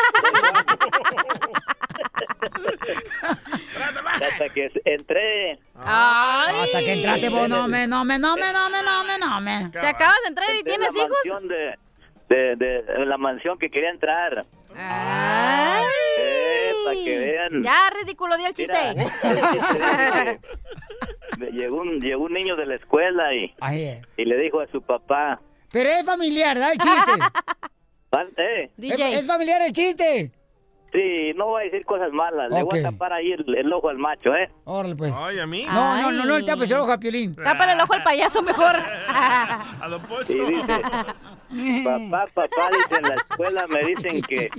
Hasta que entré. Hasta que entraste vos, no me, no me, no me, no me, no me, no me. Se acabas de entrar y tienes hijos. De, de, de, de la mansión que quería entrar. Ay. Eh, para que vean. Ya, ridículo, di el chiste. Me Llegó un, llegó un niño de la escuela y, Ay, eh. y le dijo a su papá, Pero es familiar, da el chiste. "Van- eh, Es, es familiar el chiste. Sí, no voy a decir cosas malas. Le voy a tapar ahí el, el ojo al macho, ¿eh? Órale, pues. Ay, ¿a mí? No, no, no, no le tapes el ojo a Piolín. Tápale el ojo al payaso mejor. A Don Pocho. Y dice, papá, papá, dice en la escuela, me dicen que,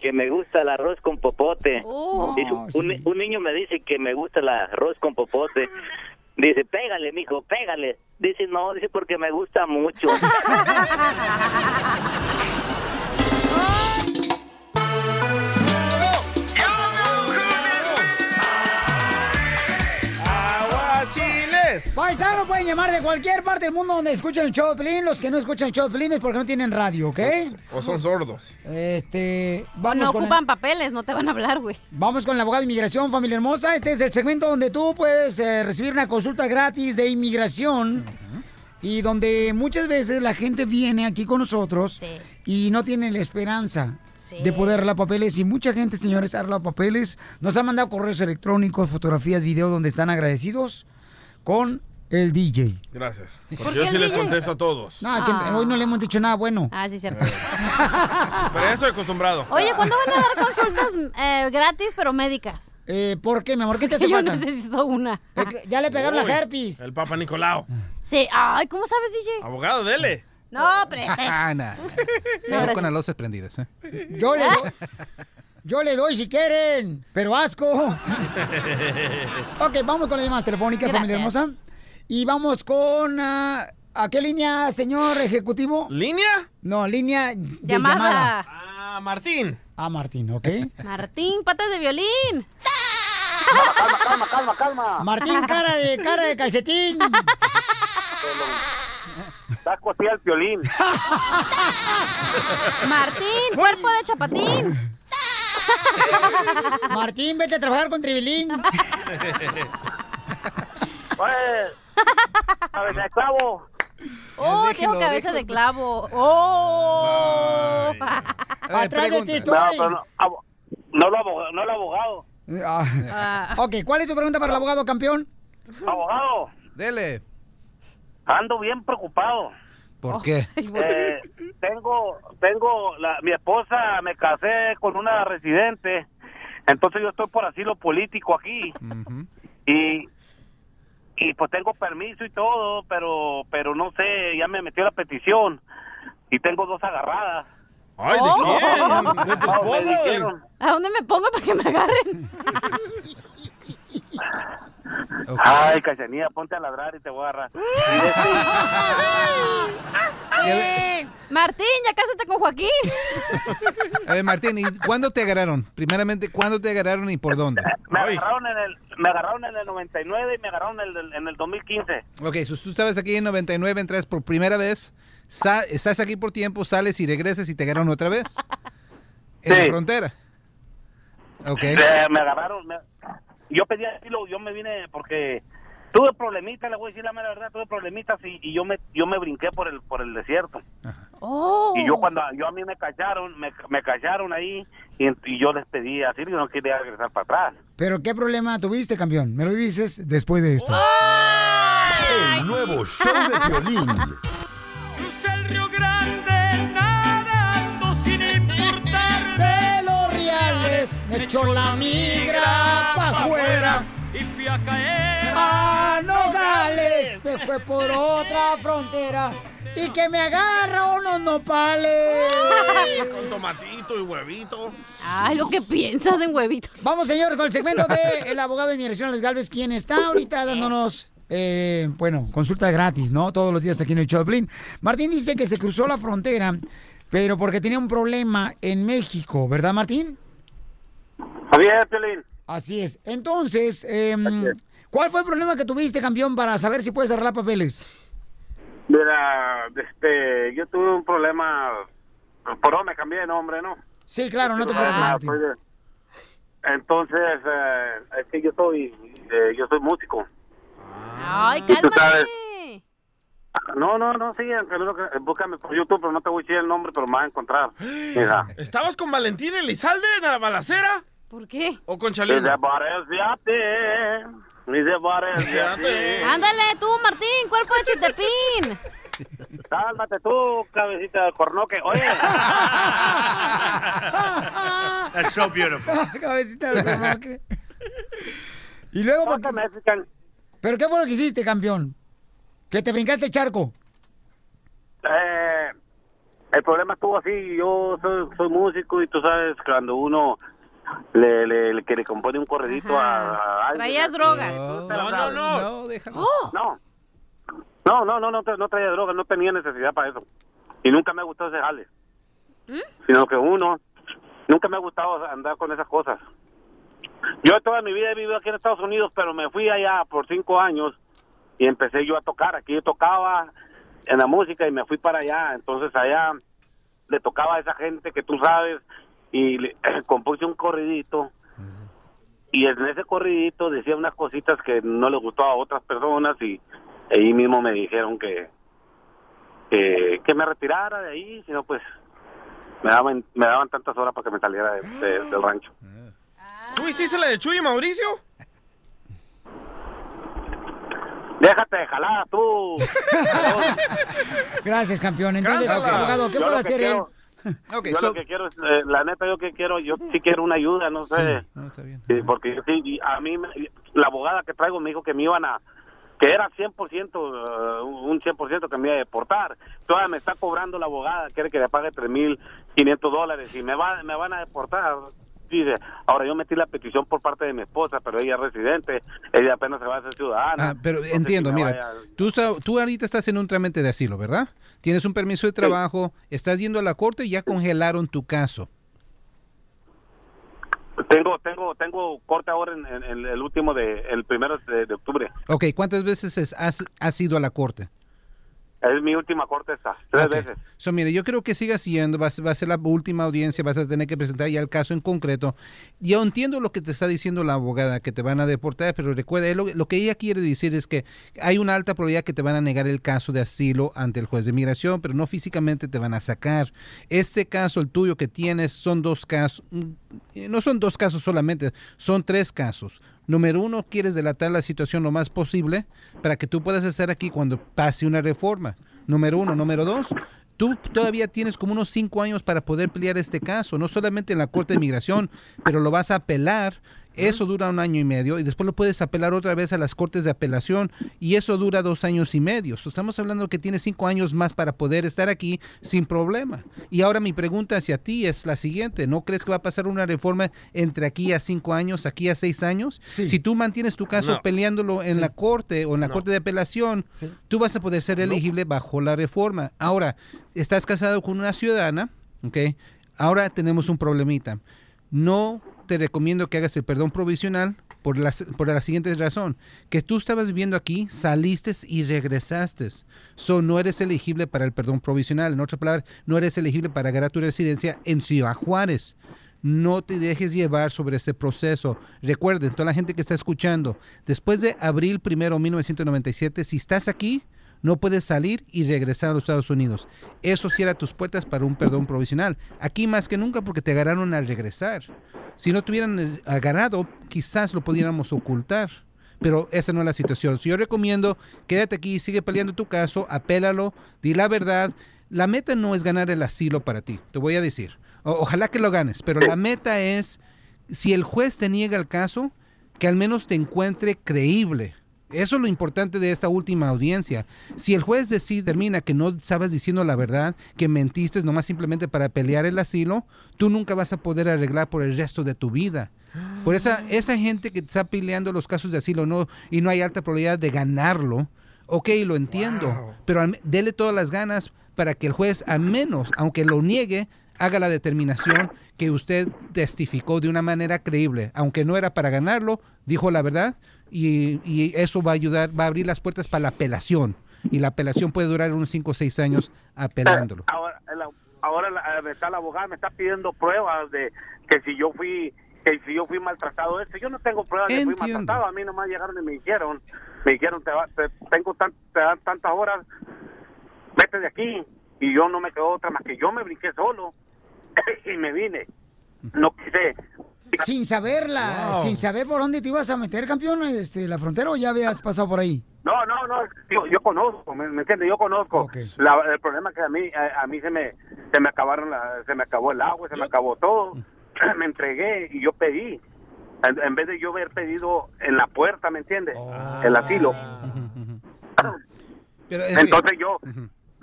que me gusta el arroz con popote. Oh. Dice, un, un niño me dice que me gusta el arroz con popote. Dice, pégale, mijo, pégale. Dice, no, dice, porque me gusta mucho. ¡Aguachiles! Paisanos pueden llamar de cualquier parte del mundo donde escuchen el show de Pelín. Los que no escuchan el show de Pelín es porque no tienen radio, ¿ok? O son sordos. Este, O vamos no con el- ocupan papeles, no te van a hablar, güey. Vamos con el abogado de inmigración, familia hermosa. Este es el segmento donde tú puedes eh, recibir una consulta gratis de inmigración y donde muchas veces la gente viene aquí con nosotros y no tiene la esperanza de poder arreglar papeles. Y mucha gente, señores, ha arreglado papeles. Nos han mandado correos electrónicos, fotografías, videos donde están agradecidos con el DJ. Gracias. ¿Por Porque yo sí les DJ? contesto a todos. No, que hoy no le hemos dicho nada bueno. Ah, sí, cierto. Pero ya estoy acostumbrado. Oye, ¿cuándo van a dar consultas eh, gratis, pero médicas? Eh, ¿Por qué, mi amor? ¿Qué te hace Yo falta? necesito una. Ya le pegaron Uy, la herpes. El Papa Nicolau. Sí, ay, ¿cómo sabes, DJ? Abogado, dele. No, pero... Ah, nah. No, con las luces prendidas, ¿eh? Yo le doy. Yo le doy si quieren, pero asco. Ok, vamos con las llamadas telefónicas, familia hermosa. Y vamos con... ah, ¿A qué línea, señor ejecutivo? ¿Línea? No, línea de Llamada. llamada. Ah, Martín. Ah, Martín, ok. Martín, patas de violín. Calma, calma, calma, calma. Martín, cara de, cara de calcetín. Está cosida el violín. Martín, cuerpo de chapatín. Martín, vete a trabajar con Tribilín. Oye, cabeza de clavo. Oh, Déjelo, tengo cabeza déjalo. de clavo. Oh. Atrás de ti No, estoy. pero no, abo- no lo abogado. No lo abogado. Ah. Ok, ¿cuál es tu pregunta para el abogado campeón? Abogado, Dele. ando bien preocupado. ¿Por qué? Eh, tengo, tengo, la, mi esposa, me casé con una residente, entonces yo estoy por asilo político aquí y y pues tengo permiso y todo, pero pero no sé, ya me metió la petición y tengo dos agarradas. Ay, ¿de No, quién? ¿De tu no, esposa. ¿A dónde me pongo para que me agarren? Ay, cachanilla, ponte a ladrar y te voy a agarrar. Eh, Martín, ya cásate con Joaquín. A ver, Martín, ¿y cuándo te agarraron? Primeramente, ¿cuándo te agarraron y por dónde? me agarraron en el me agarraron en el 99 y me agarraron en el, en el 2015. Ok, so tú estabas aquí en 99, entras por primera vez, estás aquí por tiempo, sales y regresas y te agarran otra vez. En la frontera. Ok. Eh, me agarraron. me- yo pedí asilo, yo me vine porque tuve problemitas, le voy a decir la mera verdad, tuve problemitas y, y yo me yo me brinqué por el por el desierto. Oh. Y yo cuando yo a mí me cacharon, me, me cacharon ahí y, y yo les pedí yo no quería regresar para atrás. ¿Pero qué problema tuviste, campeón? Me lo dices después de esto. El nuevo show de violín. el Río Grande nadando sin importar De los reales me echó la migra pa' afuera. Y fui a caer A Nogales me fue por otra frontera y que me agarra unos nopales. Con tomatito y huevito. Ay, lo que piensas en huevitos. Vamos, señor, con el segmento de el abogado de inmigración, Alex Galvez, quien está ahorita dándonos, eh, bueno, consulta gratis, ¿no? Todos los días aquí en el show de Piolín. Martín dice que se cruzó la frontera, pero porque tenía un problema en México, ¿verdad, Martín? Es, Piolín. Así es. Entonces, em, ¿cuál fue el problema que tuviste, campeón, para saber si puedes arreglar papeles? Mira, este, yo tuve un problema, por eso me cambié de nombre, ¿no? Sí, claro, no te preocupes, Ah, Martín. pues, eh, entonces, eh, es que yo soy, eh, yo soy músico. Ay, cálmate. No, no, no, sí, no lo que- búscame por YouTube, pero no te voy a decir el nombre, pero me vas a encontrar. Mira. ¿Estabas con Valentín Elizalde en la balacera? ¿Por qué? ¿O con Y se Chalino? parece a ti, y se parece a ti. Ándale, tú, Martín, cuerpo de chitepín. Cálmate tú, cabecita de cornoque. Oye. That's so beautiful. Cabecita del cornoque. Y luego, ¿por qué- ¿pero qué fue lo que hiciste, campeón? Que te brincaste el charco. Eh, el problema estuvo así. Yo soy, soy músico y tú sabes cuando uno le, le, le- que le compone un corredito a, a alguien. Traías drogas. No, no, no. No, déjalo. No. No, no, no, no, tra- no traía drogas, no tenía necesidad para eso. Y nunca me ha gustado ese jale. Sino que uno, nunca me ha gustado andar con esas cosas. Yo toda mi vida he vivido aquí en Estados Unidos, pero me fui allá por cinco años y empecé yo a tocar. Aquí yo tocaba en la música y me fui para allá. Entonces allá le tocaba a esa gente que tú sabes y le, compuse un corridito y en ese corridito decía unas cositas que no le gustó a otras personas y ahí mismo me dijeron que que, que me retirara de ahí, sino pues me daban me daban tantas horas para que me saliera de- de- del rancho. ¿Tú hiciste la de Chuy y Mauricio? Déjate de jalar tú. Gracias, campeón. Entonces, abogado, ¿qué Yo puede hacer él? yo lo que quiero es, eh, la neta, yo que quiero, yo sí quiero una ayuda, no sé. Sí, porque yo sí, a mí, la abogada que traigo me dijo que me iban a, que era 100%, eh, un 100% que me iba a deportar. Todavía me está cobrando la abogada, quiere que le pague 3.500 dólares y me, va, me van a deportar. Dice, ahora yo metí la petición por parte de mi esposa, pero ella es residente, ella apenas se va a hacer ciudadana. Ah, pero Entonces, entiendo, si mira, vaya- tú, tú ahorita estás en un trámite de asilo, ¿verdad? Tienes un permiso de trabajo, estás yendo a la corte y ya congelaron tu caso. Tengo, tengo, tengo corte ahora en, en- en el último de, el primero de, de octubre. Ok, ¿cuántas veces es- has, has ido a la corte? Es mi última corte esta, tres veces. So, mire, yo creo que sigas yendo, va, a ser- va a ser la última audiencia, vas a tener que presentar ya el caso en concreto. Yo entiendo lo que te está diciendo la abogada, que te van a deportar, pero recuerda, lo, lo que ella quiere decir es que hay una alta probabilidad que te van a negar el caso de asilo ante el juez de migración, pero no físicamente te van a sacar. Este caso, el tuyo que tienes, son dos casos, mm, no son dos casos solamente, son tres casos. Número uno, quieres delatar la situación lo más posible para que tú puedas estar aquí cuando pase una reforma. Número uno. Número dos, tú todavía tienes como unos cinco años para poder pelear este caso, no solamente en la Corte de Migración, pero lo vas a apelar. Eso dura un año y medio y después lo puedes apelar otra vez a las cortes de apelación y eso dura dos años y medio. So, estamos hablando que tienes cinco años más para poder estar aquí sin problema. Y ahora mi pregunta hacia ti es la siguiente. ¿No crees que va a pasar una reforma entre aquí a cinco años, aquí a seis años? Si tú mantienes tu caso No. peleándolo en Sí. la corte o en la No. corte de apelación, tú vas a poder ser elegible bajo la reforma. Ahora, estás casado con una ciudadana, ¿ok? Ahora tenemos un problemita. No te recomiendo que hagas el perdón provisional por la, por la siguiente razón, que tú estabas viviendo aquí, saliste y regresaste. So, no eres elegible para el perdón provisional. En otras palabras, no eres elegible para agarrar tu residencia en Ciudad Juárez. No te dejes llevar sobre ese proceso. Recuerden, toda la gente que está escuchando, después de abril primero 1997, si estás aquí, no puedes salir y regresar a los Estados Unidos. Eso cierra tus puertas para un perdón provisional. Aquí más que nunca porque te agarraron al regresar. Si no te hubieran eh, agarrado, quizás lo pudiéramos ocultar. Pero esa no es la situación. So, yo recomiendo, quédate aquí, sigue peleando tu caso, apélalo, di la verdad. La meta no es ganar el asilo para ti, te voy a decir. O- ojalá que lo ganes, pero la meta es, si el juez te niega el caso, que al menos te encuentre creíble. Eso es lo importante de esta última audiencia. Si el juez decide, termina que no estabas diciendo la verdad, que mentiste nomás simplemente para pelear el asilo, tú nunca vas a poder arreglar por el resto de tu vida. Por esa, esa gente que está peleando los casos de asilo no, y no hay alta probabilidad de ganarlo, ok, lo entiendo, pero al- dele todas las ganas para que el juez, al menos, aunque lo niegue, haga la determinación que usted testificó de una manera creíble, aunque no era para ganarlo, dijo la verdad y, y eso va a ayudar, va a abrir las puertas para la apelación. Y la apelación puede durar unos 5 o 6 años apelándolo. Ahora, ahora la, está la abogada me está pidiendo pruebas de que si yo fui que si yo fui maltratado. Eso yo no tengo pruebas de que fui maltratado. A mí nomás llegaron y me dijeron me dijeron te, va- te- tengo tan, te dan tantas horas vete de aquí y yo no me quedó otra más que yo me brinqué solo y me vine no quise sin saberla, Wow. sin saber por dónde te ibas a meter, campeón, este, la frontera o ya habías pasado por ahí. No, no, no, yo, yo conozco, ¿me, me entiendes? Yo conozco. La- el problema es que a mí, a, a mí se me, se me acabaron, la- se me acabó el agua, se me acabó todo. me entregué y yo pedí. En, en vez de yo haber pedido en la puerta, ¿me entiendes? El asilo. Pero, Entonces yo,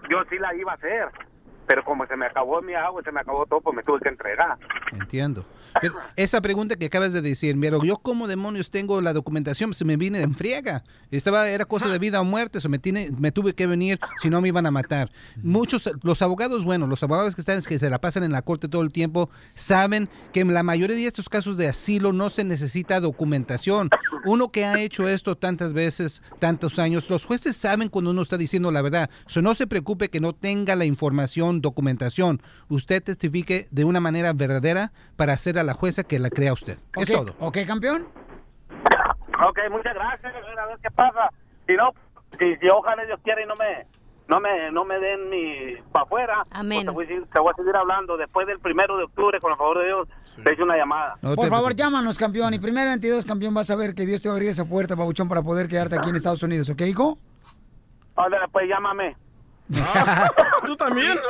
yo sí la iba a hacer. Pero como se me acabó mi agua, se me acabó todo, pues me tuve que entregar. Entiendo. Pero esa pregunta que acabas de decir, pero yo como demonios tengo la documentación, se me viene en friega. Estaba, era cosa de vida o muerte, se me, tiene, me tuve que venir, si no me iban a matar. Muchos, los abogados, bueno, los abogados que están, que se la pasan en la corte todo el tiempo, saben que en la mayoría de estos casos de asilo no se necesita documentación. Uno que ha hecho esto tantas veces, tantos años, los jueces saben cuando uno está diciendo la verdad. So, no se preocupe que no tenga la información, documentación. Usted testifique de una manera verdadera para hacer a la jueza que la crea usted. Es todo. ¿Ok, campeón? Ok, muchas gracias. A ver qué pasa. Si no, si, si ojalá Dios quiera y no me, no me, no me den ni para afuera, Amén. pues te, voy a seguir, te voy a seguir hablando. Después del primero de octubre, con el favor de Dios, te hice una llamada. Por favor, llámanos, campeón. Y primero 22, campeón, vas a ver que Dios te va a abrir esa puerta, babuchón, para poder quedarte aquí en Estados Unidos, ¿ok, hijo? Ándale, pues llámame. ¿Tú también?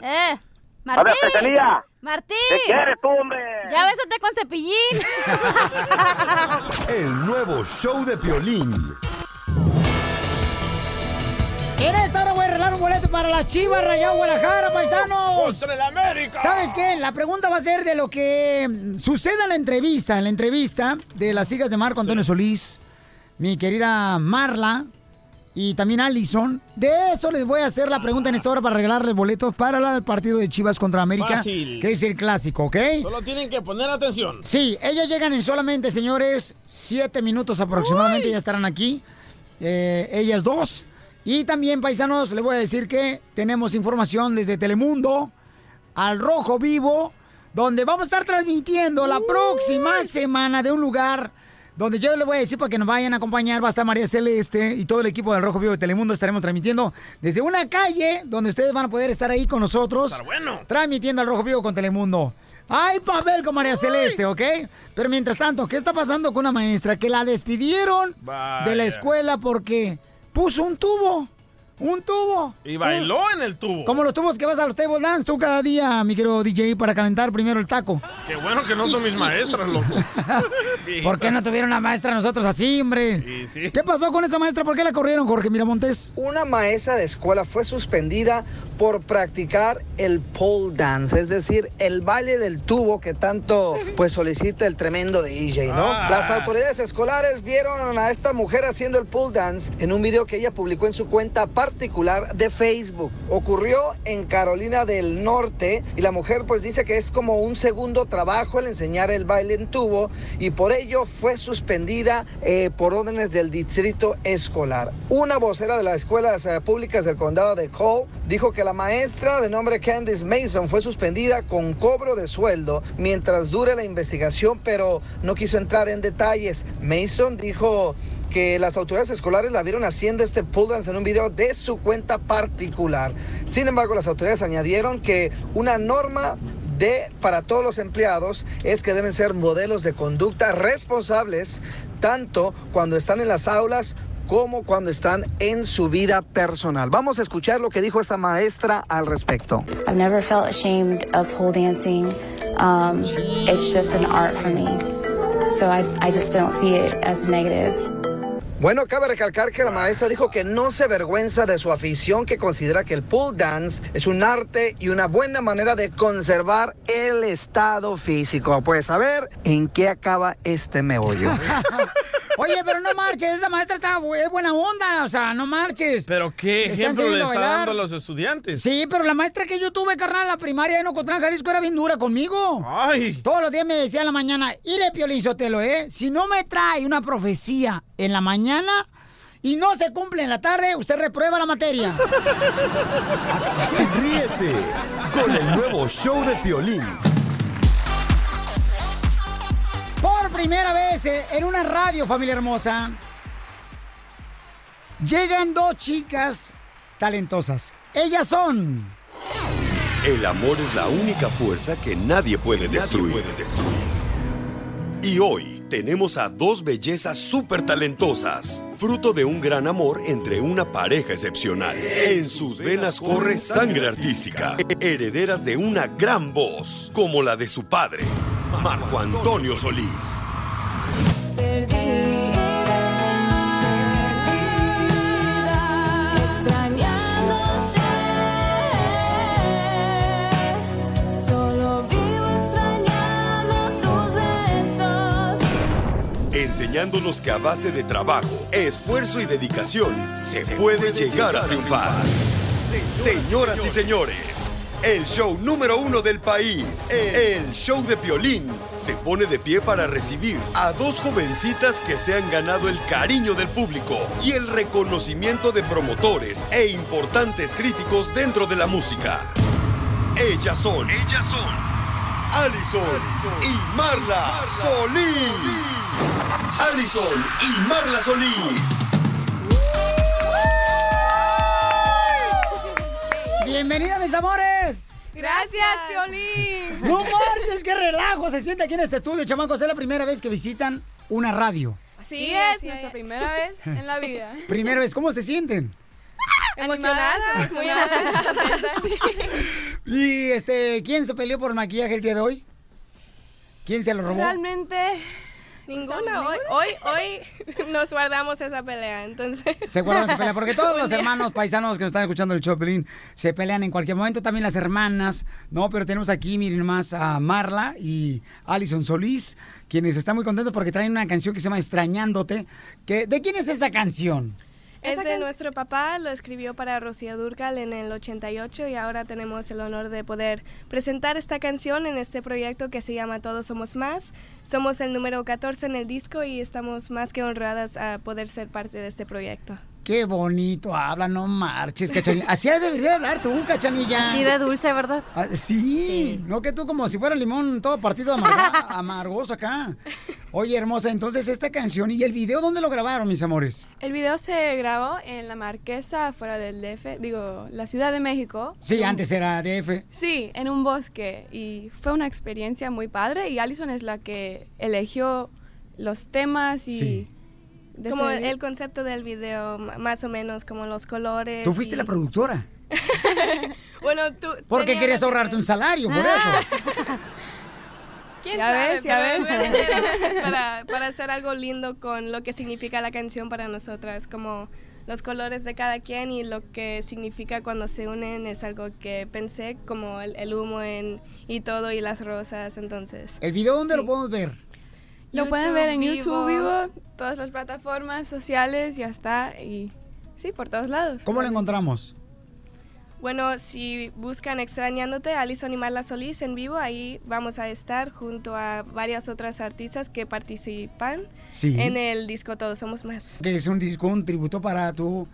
Eh, A Martín. ver, Cachanilla. Martín. ¿Qué quieres tú, hombre? Ya bésate con cepillín. El nuevo show de Piolín. En esta hora voy a arreglar un boleto para la Chivas Rayado Guadalajara, paisanos. ¡Contra el América! ¿Sabes qué? La pregunta va a ser de lo que mm, suceda en la entrevista, en la entrevista de las hijas de Marco Antonio Solís, mi querida Marla y también Allison. De eso les voy a hacer la pregunta en esta hora para regalarles boletos para el partido de Chivas contra América, Fácil. que es el clásico, ¿ok? Solo tienen que poner atención. Sí, ellas llegan en solamente, señores, siete minutos aproximadamente, ya estarán aquí. Eh, ellas dos. Y también, paisanos, les voy a decir que tenemos información desde Telemundo al Rojo Vivo, donde vamos a estar transmitiendo la próxima semana de un lugar donde yo les voy a decir para que nos vayan a acompañar. Va a estar María Celeste y todo el equipo del Rojo Vivo de Telemundo. Estaremos transmitiendo desde una calle donde ustedes van a poder estar ahí con nosotros. bueno. Transmitiendo al Rojo Vivo con Telemundo. Hay papel con María Celeste, ¿ok? Pero mientras tanto, ¿qué está pasando con una maestra que la despidieron de la escuela porque puso un tubo? Un tubo. Y bailó en el tubo. Como los tubos que vas a los table dance tú cada día, mi querido DJ, para calentar primero el taco. Qué bueno que no son mis maestras, loco. ¿Por qué no tuvieron una maestra nosotros así, hombre? ¿Qué pasó con esa maestra? ¿Por qué la corrieron, Jorge Miramontes? Una maestra de escuela fue suspendida por practicar el pole dance, es decir, el baile del tubo que tanto pues solicita el tremendo DJ, ¿no? Ah. Las autoridades escolares vieron a esta mujer haciendo el pole dance en un video que ella publicó en su cuenta particular de Facebook. Ocurrió en Carolina del Norte y la mujer pues dice que es como un segundo trabajo el enseñar el baile en tubo y por ello fue suspendida eh, por órdenes del distrito escolar. Una vocera de las escuelas eh, públicas del condado de Cole dijo que la maestra de nombre Candice Mason fue suspendida con cobro de sueldo mientras dure la investigación, pero no quiso entrar en detalles. Mason dijo que las autoridades escolares la vieron haciendo este pull dance en un video de su cuenta particular. Sin embargo, las autoridades añadieron que una norma de para todos los empleados es que deben ser modelos de conducta responsables tanto cuando están en las aulas como cuando están en su vida personal. Vamos a escuchar lo que dijo esta maestra al respecto. I've never felt ashamed of pole dancing. Um, it's just an art for me. So I, I just don't see it as negative. Bueno, cabe recalcar que la maestra dijo que no se avergüenza de su afición, que considera que el pole dance es un arte y una buena manera de conservar el estado físico. Pues a ver en qué acaba este meollo. Oye, pero no marches, esa maestra está bu- es buena onda, o sea, no marches. Pero qué ejemplo le está bailar. dando a los estudiantes. Sí, pero la maestra que yo tuve, carnal, en la primaria en Ocotlán, Jalisco, era bien dura conmigo. Ay. Todos los días me decía en la mañana, iré Piolín Sotelo, ¿eh? Si no me trae una profecía en la mañana y no se cumple en la tarde, usted reprueba la materia. Ríete con el nuevo show de Piolín. Primera vez eh, en una radio, familia hermosa, llegan dos chicas talentosas. Ellas son... El amor es la única fuerza que nadie puede destruir. Y hoy tenemos a dos bellezas súper talentosas, fruto de un gran amor entre una pareja excepcional. En sus venas corre sangre artística, herederas de una gran voz, como la de su padre, Marco Antonio Solís. Enseñándonos que a base de trabajo, esfuerzo y dedicación se puede llegar a triunfar. Señoras y señores, el show número uno del país, el show de Piolín, se pone de pie para recibir a dos jovencitas que se han ganado el cariño del público y el reconocimiento de promotores e importantes críticos dentro de la música. Ellas son, ellas son Allison y Marla Solís. Allison y Marla Solís. Bienvenida, mis amores. Gracias, Piolín. No marches, qué relajo se siente aquí en este estudio, chamacos. Es la primera vez que visitan una radio. Sí, es nuestra primera vez en la vida. Primera vez, ¿cómo se sienten? Emocionadas, muy emocionadas. Y este, ¿quién se peleó por el maquillaje el día de hoy? ¿Quién se lo robó? Realmente ninguna. Hoy, hoy, hoy nos guardamos esa pelea, entonces. Se guardan esa pelea, porque todos los hermanos paisanos que nos están escuchando el Chopelín se pelean en cualquier momento, también las hermanas, ¿no? Pero tenemos aquí, miren más, a Marla y Alison Solís, quienes están muy contentos porque traen una canción que se llama Extrañándote. Que, ¿De quién es esa canción? Es de nuestro papá, lo escribió para Rocío Durcal en el 88 y ahora tenemos el honor de poder presentar esta canción en este proyecto que se llama Todos Somos Más. Somos el número 14 en el disco y estamos más que honradas a poder ser parte de este proyecto. Qué bonito habla, no marches, cachanilla. Así debería de hablar tú, cachanilla. Así de dulce, ¿verdad? Ah, sí, no que tú como si fuera limón todo partido amarga- amargoso acá. Oye, hermosa, entonces esta canción y el video, ¿dónde lo grabaron, mis amores? El video se grabó en La Marquesa, fuera del DF, digo, la Ciudad de México. Sí, antes era DF. Sí, en un bosque y fue una experiencia muy padre y Alison es la que eligió los temas y... Sí. Como decidí- el concepto del video, más o menos como los colores. Tú fuiste y- la productora. Bueno, tú... Porque querías que- ahorrarte un salario, por eso. ¿Quién Ya sabe? ves, ya ves. realmente es para, para hacer algo lindo con lo que significa la canción para nosotras, como los colores de cada quien y lo que significa cuando se unen es algo que pensé, como el, el humo en, y todo y las rosas, entonces. ¿El video dónde lo podemos ver? Lo pueden ver en YouTube Vivo. vivo, todas las plataformas sociales, ya está, y sí, por todos lados. ¿Cómo lo encontramos? Bueno, si buscan Extrañándote, Alison y Marla Solís en vivo, ahí vamos a estar junto a varias otras artistas que participan Sí. en el disco Todos Somos Más. Que es un disco, un tributo para tu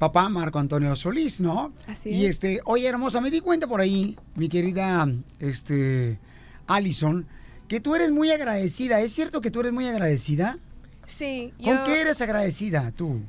papá, Marco Antonio Solís, ¿no? Así Y es. este, oye, hermosa, me di cuenta por ahí, mi querida este, Allison, que tú eres muy agradecida. ¿Es cierto que tú eres muy agradecida? Sí, ¿Con yo, qué eres agradecida tú?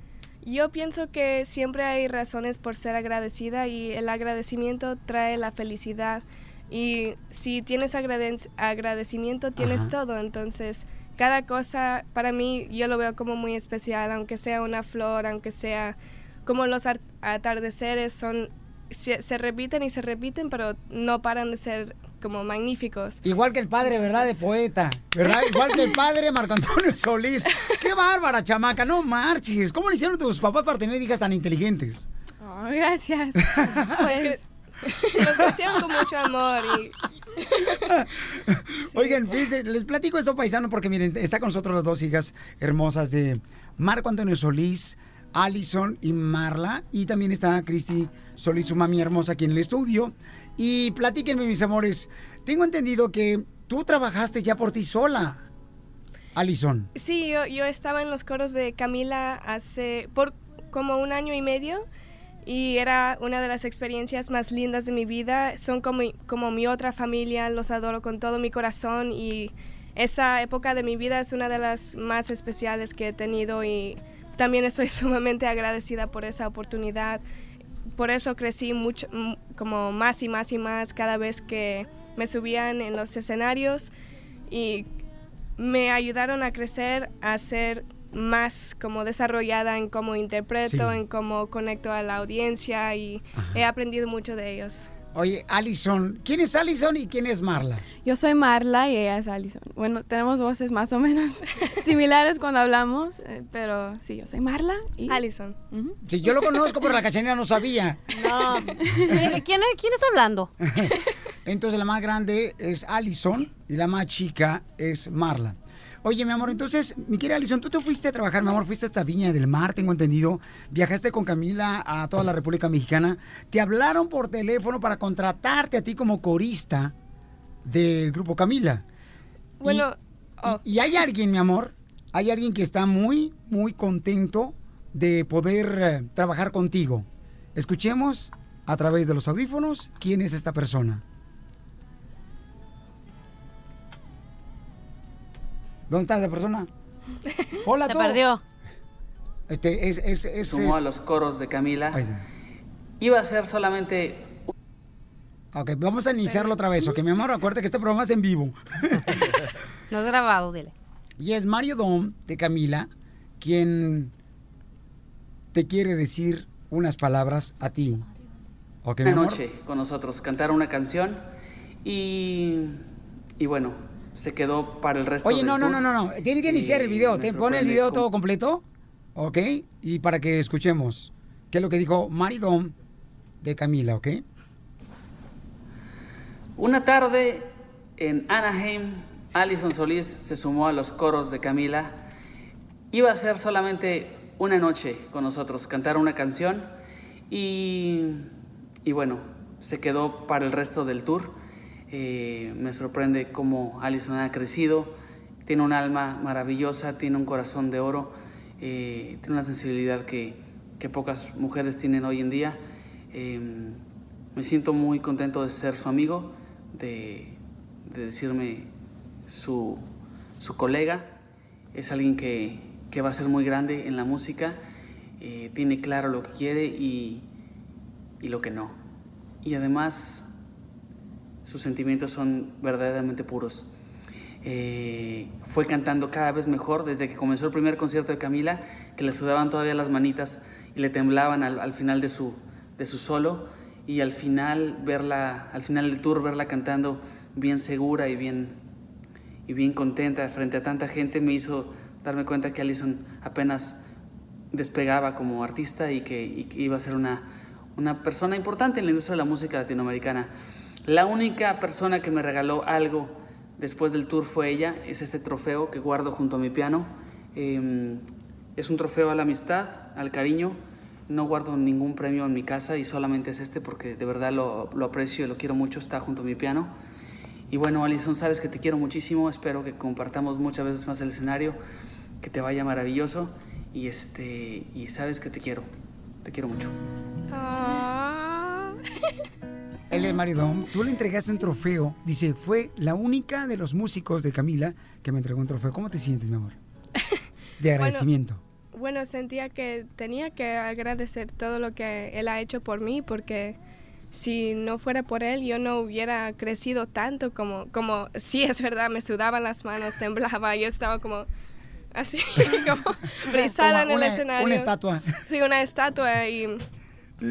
yo pienso que siempre hay razones por ser agradecida y el agradecimiento trae la felicidad. Y si tienes agrade- agradecimiento, tienes Ajá. todo. Entonces, cada cosa para mí yo lo veo como muy especial, aunque sea una flor, aunque sea como los ar- atardeceres, son se, se repiten y se repiten, pero no paran de ser como magníficos. Igual que el padre, ¿verdad? De poeta, ¿verdad? Igual que el padre Marco Antonio Solís. ¡Qué bárbara, chamaca! No marches. ¿Cómo le hicieron tus papás para tener hijas tan inteligentes? Oh, gracias. Pues, nos crecieron con mucho amor y Oigan, fíjense, les platico esto, paisano, porque miren, está con nosotros las dos hijas hermosas de Marco Antonio Solís, Allison y Marla. Y también está Cristi Solís, su mami hermosa, aquí en el estudio. Y platíquenme, mis amores. Tengo entendido que tú trabajaste ya por ti sola, Allison. Sí, yo, yo estaba en los coros de Camila hace por como un año y medio y era una de las experiencias más lindas de mi vida. Son como, como mi otra familia, los adoro con todo mi corazón y esa época de mi vida es una de las más especiales que he tenido y también estoy sumamente agradecida por esa oportunidad. Por eso crecí mucho, m- como más y más y más cada vez que me subían en los escenarios y me ayudaron a crecer, a ser más como desarrollada en cómo interpreto, Sí. en cómo conecto a la audiencia y he aprendido mucho de ellos. Oye, Alison, ¿quién es Alison y quién es Marla? Yo soy Marla y ella es Alison. Bueno, tenemos voces más o menos similares cuando hablamos, eh, pero sí, yo soy Marla y... Alison. Si yo lo conozco, pero la cachanera no sabía. No. ¿Quién, quién está hablando? Entonces la más grande es Alison y la más chica es Marla. Oye, mi amor, entonces, mi querida Alison, tú te fuiste a trabajar, mi amor, fuiste hasta Viña del Mar, tengo entendido. Viajaste con Camila a toda la República Mexicana. Te hablaron por teléfono para contratarte a ti como corista del grupo Camila. Bueno, y, y hay alguien, mi amor, hay alguien que está muy, muy contento de poder eh, trabajar contigo. Escuchemos a través de los audífonos quién es esta persona. ¿Dónde está esa persona? Hola, Se tú. perdió. Este, es, es, es, sumó es- a los coros de Camila. Ahí está. Iba a ser solamente Ok, vamos a iniciarlo otra vez, ok, mi amor, acuérdate que este programa es en vivo. No es grabado, dile. Y es Mario Dom de Camila quien te quiere decir unas palabras a ti. ¿Ok, mi una amor? noche con nosotros, cantar una canción y, y bueno, se quedó para el resto Oye, no, no, no, no, no. Tiene que iniciar el video. Te pone el video todo completo, ¿ok? Y para que escuchemos qué es lo que dijo Mario Dom de Camila, ¿ok? Una tarde en Anaheim, Alison Solís se sumó a los coros de Camila. Iba a ser solamente una noche con nosotros, cantar una canción y, y bueno, se quedó para el resto del tour. Eh, me sorprende cómo Alison ha crecido, tiene un alma maravillosa, tiene un corazón de oro, eh, tiene una sensibilidad que, pocas mujeres tienen hoy en día. Eh, me siento muy contento de ser su amigo, de, de decirme su, colega. Es alguien que, va a ser muy grande en la música, eh, tiene claro lo que quiere y lo que no. Y además sus sentimientos son verdaderamente puros. Eh, fue cantando cada vez mejor desde que comenzó el primer concierto de Camila, que le sudaban todavía las manitas y le temblaban al, al final de su, de su solo. Y al final, verla, al final del tour, verla cantando bien segura y bien, y bien contenta frente a tanta gente me hizo darme cuenta que Alison apenas despegaba como artista y que, y que iba a ser una, una persona importante en la industria de la música latinoamericana. La única persona que me regaló algo después del tour fue ella, es este trofeo que guardo junto a mi piano. Eh, es un trofeo a la amistad, al cariño. No guardo ningún premio en mi casa y solamente es este porque de verdad lo, lo aprecio y lo quiero mucho, está junto a mi piano. Y bueno, Alison, sabes que te quiero muchísimo, espero que compartamos muchas veces más el escenario, que te vaya maravilloso y, este, y sabes que te quiero, te quiero mucho. Él es Mario Dom. Tú le entregaste un trofeo. Dice, fue la única de los músicos de Camila que me entregó un trofeo. ¿Cómo te sientes, mi amor? De agradecimiento. Bueno, sentía que tenía que agradecer todo lo que él ha hecho por mí porque si no fuera por él yo no hubiera crecido tanto como, como sí es verdad, me sudaban las manos, temblaba, yo estaba como así, como frisada en el escenario. una estatua. Sí, una estatua y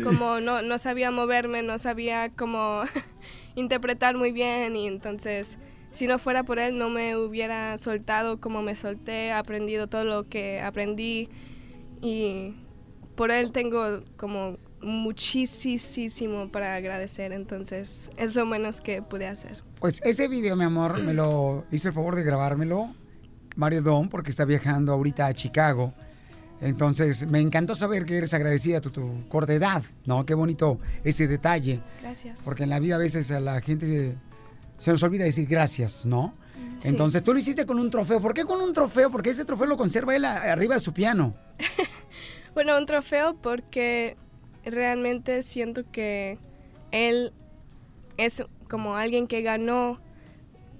como no, no sabía moverme, no sabía cómo interpretar muy bien y entonces si no fuera por él no me hubiera soltado como me solté, aprendido todo lo que aprendí y por él tengo como muchísimo para agradecer, entonces es lo menos que pude hacer. Pues ese video, mi amor, me lo hizo el favor de grabármelo Mario Dom porque está viajando ahorita a Chicago. Entonces, me encantó saber que eres agradecida a tu, tu corta edad, ¿no? Qué bonito ese detalle. Gracias. Porque en la vida a veces a la gente se, se nos olvida decir gracias, ¿no? Sí. Entonces, tú lo hiciste con un trofeo. ¿Por qué con un trofeo? Porque ese trofeo lo conserva él a- arriba de su piano. Bueno, un trofeo porque realmente siento que él es como alguien que ganó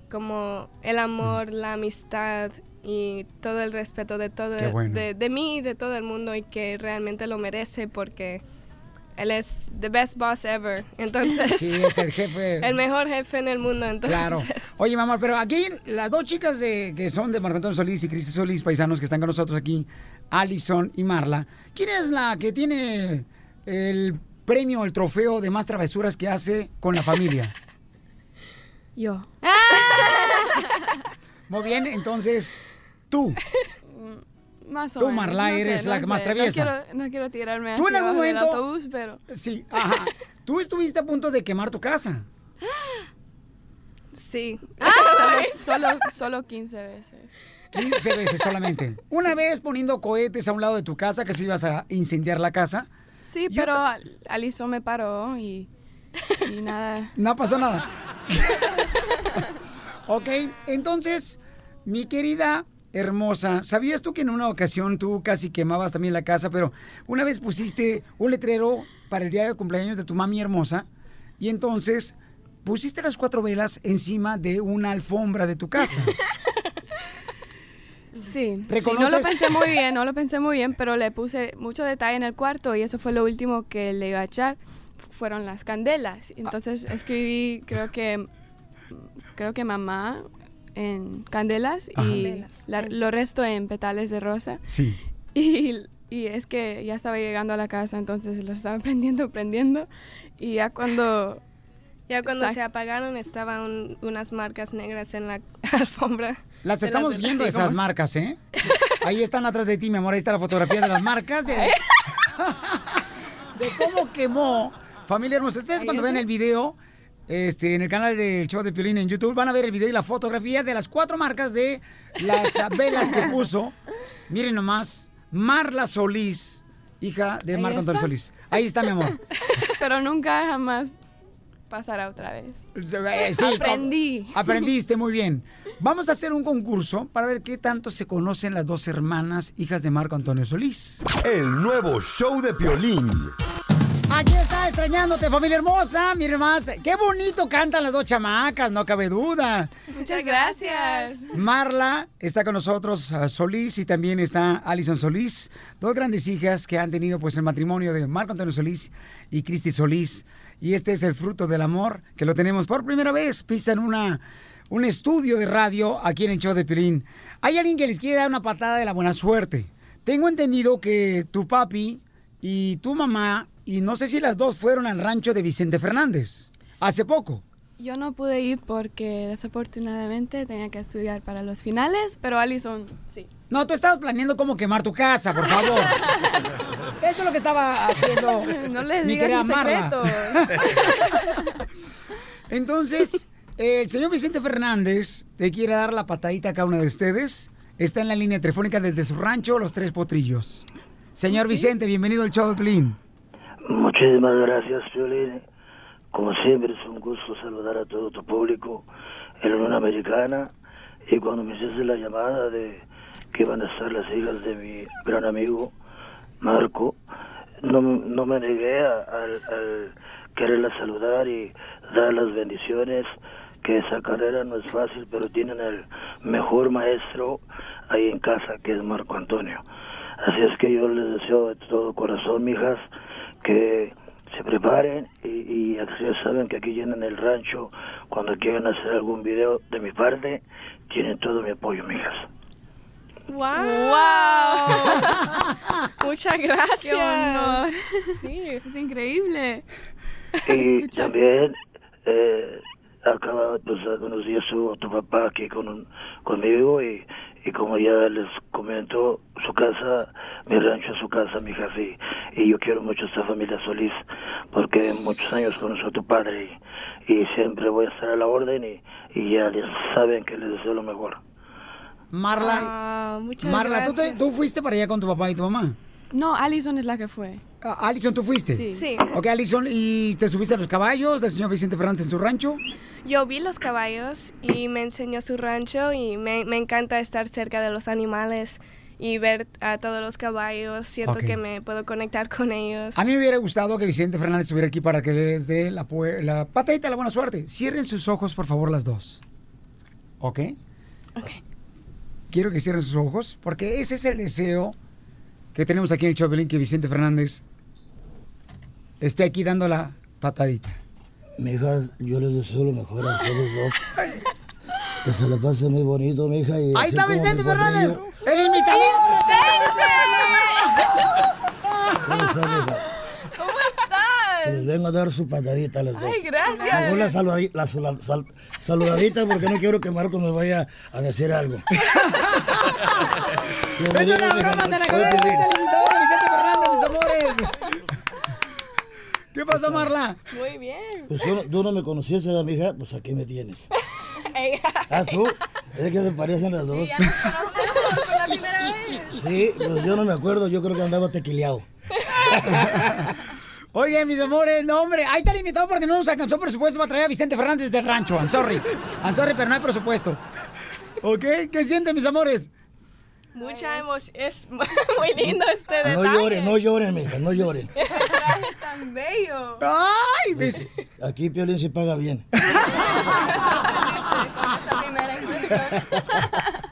como el amor, la amistad y todo el respeto de todo bueno. de, de mí y de todo el mundo y que realmente lo merece porque él es the best boss ever. Entonces, Sí, es el jefe. el mejor jefe en el mundo. Entonces, Claro. Oye, mamá, pero aquí las dos chicas de, que son de Marco Antonio Solís y Cristi Solís, paisanos que están con nosotros aquí, Allison y Marla, ¿quién es la que tiene el premio, el trofeo de más travesuras que hace con la familia? Yo. Muy bien, entonces, tú. Más o Tú, Marla, no eres la más sé, traviesa. No quiero, no quiero tirarme Tú en algún del momento- autobús, pero... Sí, ajá. Tú estuviste a punto de quemar tu casa. Sí. Solo, solo, solo 15 veces. 15 veces solamente. Una vez poniendo cohetes a un lado de tu casa que se ibas a incendiar la casa. Sí, pero Alison me paró y, y nada. No pasó nada. ok, entonces, mi querida hermosa, ¿sabías tú que en una ocasión tú casi quemabas también la casa, pero una vez pusiste un letrero para el día de cumpleaños de tu mami hermosa y entonces pusiste las cuatro velas encima de una alfombra de tu casa? Sí, no lo pensé muy bien, no lo pensé muy bien, pero le puse mucho detalle en el cuarto y eso fue lo último que le iba a echar. Fueron las candelas. Entonces escribí, creo que, creo que mamá en candelas Ajá. y la- lo resto en petales de rosa. Sí. Y, y es que ya estaba llegando a la casa, entonces lo estaba prendiendo, prendiendo. Y ya cuando... Ya cuando se apagaron estaban unas marcas negras en la alfombra. Las estamos de- viendo esas marcas, ¿eh? Ahí están atrás de ti, mi amor. Ahí está la fotografía de las marcas de, de cómo quemó. Familia hermosa, ustedes cuando ven el video este, en el canal del show de Piolín en YouTube van a ver el video y la fotografía de las cuatro marcas de las velas que puso. Miren nomás, Marla Solís, hija de Marco Antonio. Solís. Ahí está, mi amor. Pero nunca jamás pasará otra vez. Eh, sí, Aprendí. Aprendiste muy bien. Vamos a hacer un concurso para ver qué tanto se conocen las dos hermanas, hijas de Marco Antonio Solís. El nuevo show de Piolín. Aquí está extrañándote, familia hermosa. Miren más, qué bonito cantan las dos chamacas, no cabe duda. Muchas gracias. Marla está con nosotros, uh, Solís, y también está Alison Solís, dos grandes hijas que han tenido pues el matrimonio de Marco Antonio Solís y Cristi Solís. Y este es el fruto del amor que lo tenemos por primera vez. Pisan una, un estudio de radio aquí en el show de Pirín. Hay alguien que les quiere dar una patada de la buena suerte. Tengo entendido que tu papi y tu mamá, y no sé si las dos fueron al rancho de Vicente Fernández, hace poco. Yo no pude ir porque desafortunadamente tenía que estudiar para los finales, pero Alison sí. No, tú estabas planeando cómo quemar tu casa, por favor. Eso es lo que estaba haciendo. No les mi digas mis secretos. Entonces, el señor Vicente Fernández te quiere dar la patadita a cada uno de ustedes. Está en la línea telefónica desde su rancho, Los Tres Potrillos. Señor Vicente, bienvenido al show de Pelín. Muchísimas gracias, Piolín. Como siempre, es un gusto saludar a todo tu público en la Unión Americana. Y cuando me hiciste la llamada de que iban a estar las hijas de mi gran amigo Marco, no, no me negué al, al quererlas saludar y dar las bendiciones, que esa carrera no es fácil, pero tienen el mejor maestro ahí en casa, que es Marco Antonio. Así es que yo les deseo de todo corazón, mijas, que se preparen y, y ya saben que aquí llenan el rancho cuando quieran hacer algún video de mi parte, tienen todo mi apoyo, mijas. ¡Wow! Muchas gracias. Qué honor. Sí. Es increíble. Y también, eh, acaba, pues, hace unos días estuvo tu papá aquí con, conmigo y, y como ya les comento, su casa, mi rancho es su casa, mi hija, sí. Y yo quiero mucho a esta familia Solís porque muchos años conocí a tu padre y, y siempre voy a estar a la orden y, y ya les saben que les deseo lo mejor. Marla, Ah, muchas Marla, ¿tú, te- tú fuiste para allá con tu papá y tu mamá. No, Alison es la que fue. Ah, Alison, ¿tú fuiste? Sí. Sí. Ok, Alison, ¿y te subiste a los caballos del señor Vicente Fernández en su rancho? Yo vi los caballos y me enseñó su rancho y me, me encanta estar cerca de los animales y ver a todos los caballos. Siento que me puedo conectar con ellos. A mí me hubiera gustado que Vicente Fernández estuviera aquí para que les dé la, la patadita de la buena suerte. Cierren sus ojos, por favor, las dos. ¿Ok? Ok. Quiero que cierren sus ojos, porque ese es el deseo que tenemos aquí en el Chopelín, que Vicente Fernández esté aquí dando la patadita. Mija, yo les deseo lo mejor a ustedes dos. Que se la pase muy bonito, mija. Y Ahí está Vicente Fernández, el imitador. ¿Cómo está, mija? ¿Cómo estás? Les vengo a dar su patadita a las dos. Ay, gracias. Mejor la, saludadi- la sal- saludadita porque no quiero que Marco me vaya a decir algo. Es una broma, se la es el imitador de Vicente Fernández, mis amores. ¿Qué pasó, Marla? Muy bien. Pues tú, no- tú no me conocías, ¿verdad, mija? Pues aquí me tienes. Ah, tú. Es que me parecen las dos. ya nos conocemos por la primera vez. Sí, pues yo no me acuerdo, yo creo que andaba tequileado. Oigan, mis amores, no, hombre, ahí está el invitado porque no nos alcanzó presupuesto para traer a Vicente Fernández del rancho. I'm sorry. I'm sorry, pero no hay presupuesto. ¿Ok? ¿Qué sienten, mis amores? Mucha emoción. Es muy lindo este detalle. No lloren, no lloren, mija, no lloren. traje tan bello. ¡Ay! Aquí Piolín se paga bien.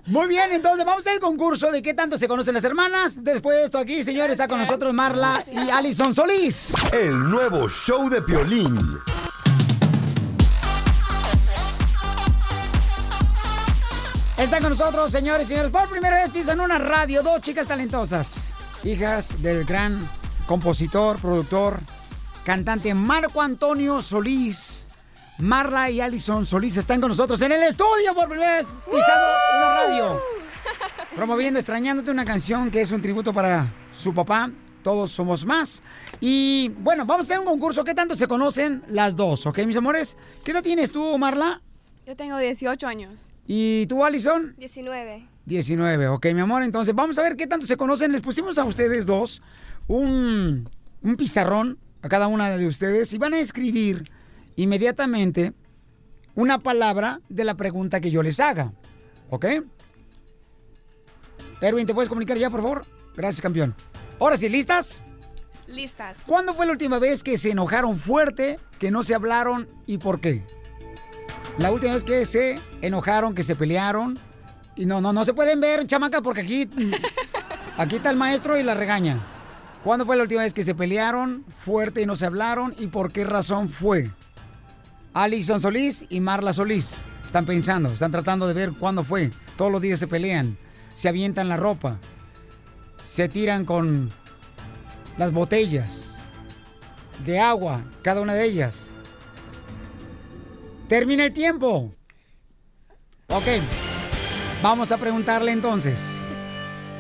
Muy bien, entonces vamos al concurso de qué tanto se conocen las hermanas. Después de esto aquí, señores, está con nosotros Marla y Alison Solís. El nuevo show de Piolín. Está con nosotros, señores y señores. Por primera vez pisan una radio, dos chicas talentosas. Hijas del gran compositor, productor, cantante Marco Antonio Solís. Marla y Alison Solís están con nosotros en el estudio por primera vez pisando una radio. Promoviendo Extrañándote, una canción que es un tributo para su papá. Todos somos más. Y bueno, vamos a hacer un concurso. ¿Qué tanto se conocen las dos? ¿Ok, mis amores? ¿Qué edad tienes tú, Marla? Yo tengo 18 años. ¿Y tú, Alison? 19. 19, ok, mi amor. Entonces, vamos a ver qué tanto se conocen. Les pusimos a ustedes dos un, un pizarrón, a cada una de ustedes, y van a escribir inmediatamente una palabra de la pregunta que yo les haga. ¿Ok? Erwin, ¿te puedes comunicar ya, por favor? Gracias, campeón. Ahora sí, ¿listas? Listas. ¿Cuándo fue la última vez que se enojaron fuerte, que no se hablaron y por qué? La última vez que se enojaron, que se pelearon. Y no, no, no se pueden ver, chamaca, porque aquí, aquí está el maestro y la regaña. ¿Cuándo fue la última vez que se pelearon fuerte y no se hablaron y por qué razón fue? Alison Solís y Marla Solís están pensando, están tratando de ver cuándo fue. Todos los días se pelean, se avientan la ropa, se tiran con las botellas de agua, cada una de ellas. Termina el tiempo. Ok. Vamos a preguntarle entonces.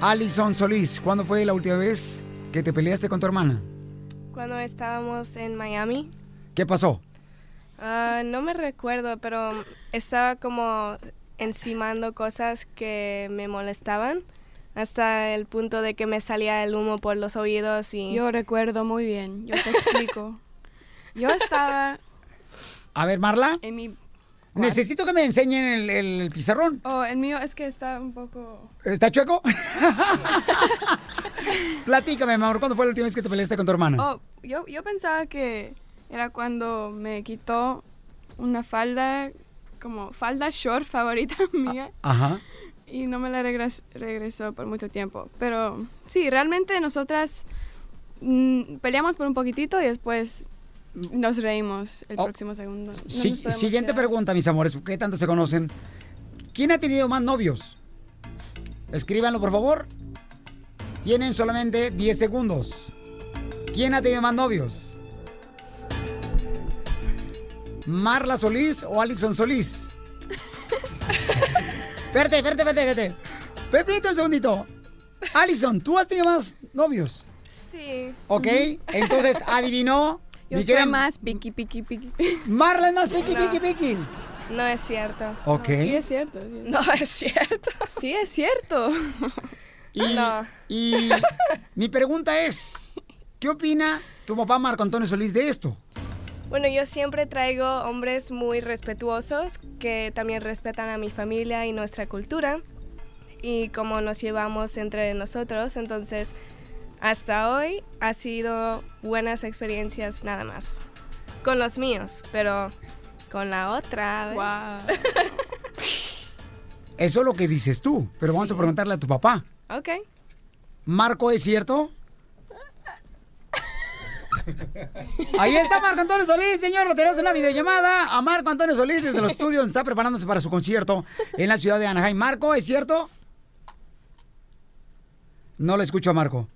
Alison Solís, ¿cuándo fue la última vez que te peleaste con tu hermana? Cuando estábamos en Miami. ¿Qué pasó? Ah, no me recuerdo, pero estaba como encimando cosas que me molestaban hasta el punto de que me salía el humo por los oídos y... Yo recuerdo muy bien, yo te explico. Yo estaba A ver, Marla. en mi... Necesito que me enseñen el, el pizarrón. Oh, el mío es que está un poco... ¿Está chueco? Platícame, amor, ¿cuándo fue la última vez que te peleaste con tu hermana? Oh, yo, yo pensaba que era cuando me quitó una falda, como falda short favorita mía. Ajá. y no me la regres- regresó por mucho tiempo. Pero sí, realmente nosotras mm, peleamos por un poquitito y después nos reímos el próximo segundo. No siguiente quedar. pregunta, mis amores, ¿qué tanto se conocen? ¿Quién ha tenido más novios? Escríbanlo, por favor. Tienen solamente 10 segundos. ¿Quién ha tenido más novios? ¿Marla Solís o Alison Solís? Espérate, espérate, espérate, espérate. Pepito, un segundito. Alison, ¿tú has tenido más novios? Sí. ¿Ok? Entonces, adivinó. Yo soy querida- más piqui, piqui, piqui. Marla es más piqui, No. piqui, piqui. No es cierto. Ok. No, sí es cierto. sí. No es cierto. Sí es cierto. Y, y mi pregunta es, ¿qué opina tu papá Marco Antonio Solís de esto? Bueno, yo siempre traigo hombres muy respetuosos que también respetan a mi familia y nuestra cultura y cómo nos llevamos entre nosotros. Entonces, hasta hoy ha sido buenas experiencias nada más. Con los míos, pero con la otra. Wow. Eso es lo que dices tú, pero vamos a preguntarle a tu papá. Ok. ¿Marco es cierto? Ahí está Marco Antonio Solís, señor. Lo tenemos en una videollamada a Marco Antonio Solís desde los estudios donde está preparándose para su concierto en la ciudad de Anaheim. Marco, ¿es cierto? No le escucho a Marco.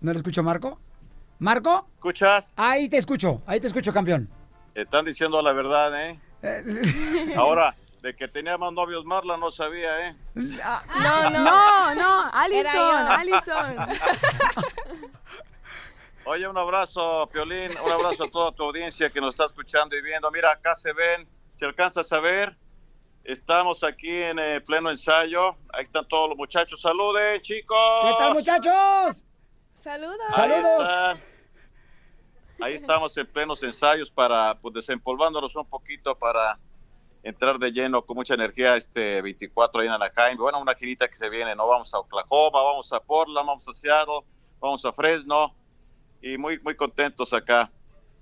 ¿No le escucho Marco? ¿Marco? ¿Escuchas? Ahí te escucho, ahí te escucho, campeón. Están diciendo la verdad, ¿eh? Ahora, de que tenía más novios Marla no sabía, ¿eh? No, no, no, no, Alison, Alison. Oye, un abrazo, Piolín, un abrazo a toda tu audiencia que nos está escuchando y viendo. Mira, acá se ven, si alcanzas a ver, estamos aquí en eh, pleno ensayo. Ahí están todos los muchachos. ¡Saluden, chicos! ¿Qué tal, muchachos? Saludos. Ahí estamos en plenos ensayos para, pues, desempolvándonos un poquito para entrar de lleno con mucha energía este 24 ahí en Anaheim. Bueno, una girita que se viene, ¿no? Vamos a Oklahoma, vamos a Portland, vamos a Seattle, vamos a Fresno y muy, muy contentos acá.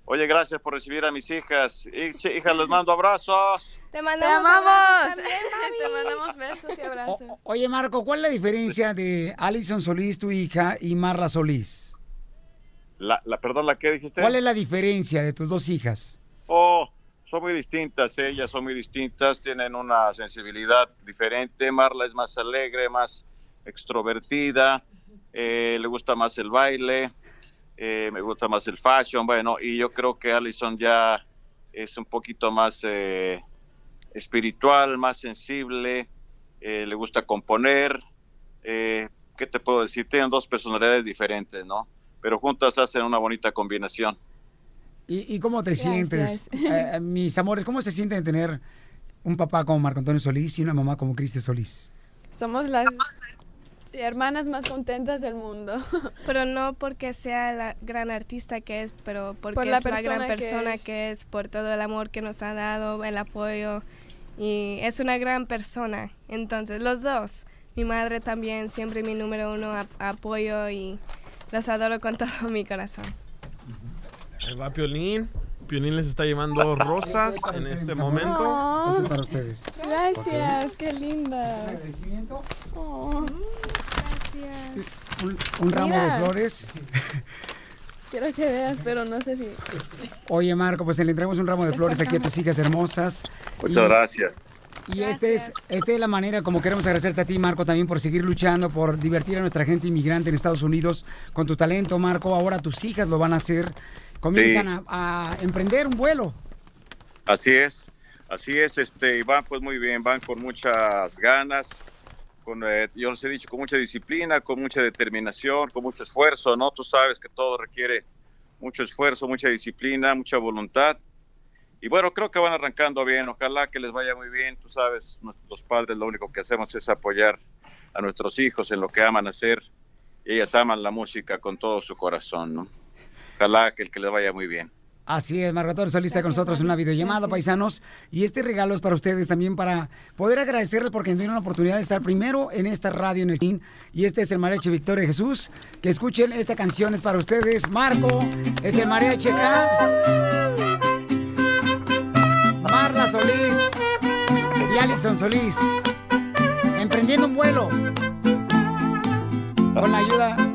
Oye, gracias por recibir a mis hijas. Hi- Hijas, les mando abrazos. Te Te mandamos amamos. también, mami. Te mandamos besos y abrazos. Oye, Marco, ¿cuál es la diferencia de Alison Solís, tu hija, y Marla Solís? La, la, perdón, ¿la qué dijiste? ¿Cuál es la diferencia de tus dos hijas? Oh, son muy distintas, ellas son muy distintas, tienen una sensibilidad diferente. Marla es más alegre, más extrovertida, eh, le gusta más el baile, eh, me gusta más el fashion, bueno, y yo creo que Allison ya es un poquito más eh, espiritual, más sensible, eh, le gusta componer. eh, ¿Qué te puedo decir? Tienen dos personalidades diferentes, ¿no? Pero juntas hacen una bonita combinación. ¿Y, y cómo te sientes? Eh, mis amores, ¿cómo se sienten tener un papá como Marco Antonio Solís y una mamá como Cristi Solís? Somos las hermanas más contentas del mundo. Pero no porque sea la gran artista que es, pero porque Por la es la gran persona que es. que es. por todo el amor que nos ha dado, el apoyo. Y es una gran persona. Entonces, los dos. Mi madre también, siempre mi número uno ap- apoyo y los adoro con todo mi corazón. Ahí va Piolín. Piolín les está llevando rosas en este momento. Oh. Este es para ustedes. Gracias, qué linda. Oh, Gracias. Un, un ramo de flores. quiero que veas, pero no sé si. Oye, Marco, pues le entregamos un ramo de flores aquí a tus hijas hermosas. Muchas Y- gracias. Y este es, esta es la manera como queremos agradecerte a ti, Marco, también por seguir luchando, por divertir a nuestra gente inmigrante en Estados Unidos con tu talento, Marco. Ahora tus hijas lo van a hacer. Comienzan Sí. a, a emprender un vuelo. Así es, así es, este, y van pues muy bien, van con muchas ganas, con, eh, yo les he dicho, con mucha disciplina, con mucha determinación, con mucho esfuerzo, ¿no? Tú sabes que todo requiere mucho esfuerzo, mucha disciplina, mucha voluntad. Y bueno, creo que van arrancando bien, ojalá que les vaya muy bien, tú sabes, los padres lo único que hacemos es apoyar a nuestros hijos en lo que aman hacer, ellas aman la música con todo su corazón, ¿no? Ojalá que, que les vaya muy bien. Así es, Antonio Solís está con nosotros en una videollamada, paisanos. Y este regalo es para ustedes también para poder agradecerles porque tienen la oportunidad de estar primero en esta radio en el PIN. Y este es el mariachi Victoria Jesús. Que escuchen esta canción, es para ustedes. Marco, es el mariachi acá. Marla Solís y Alison Solís. Emprendiendo un vuelo. Con la ayuda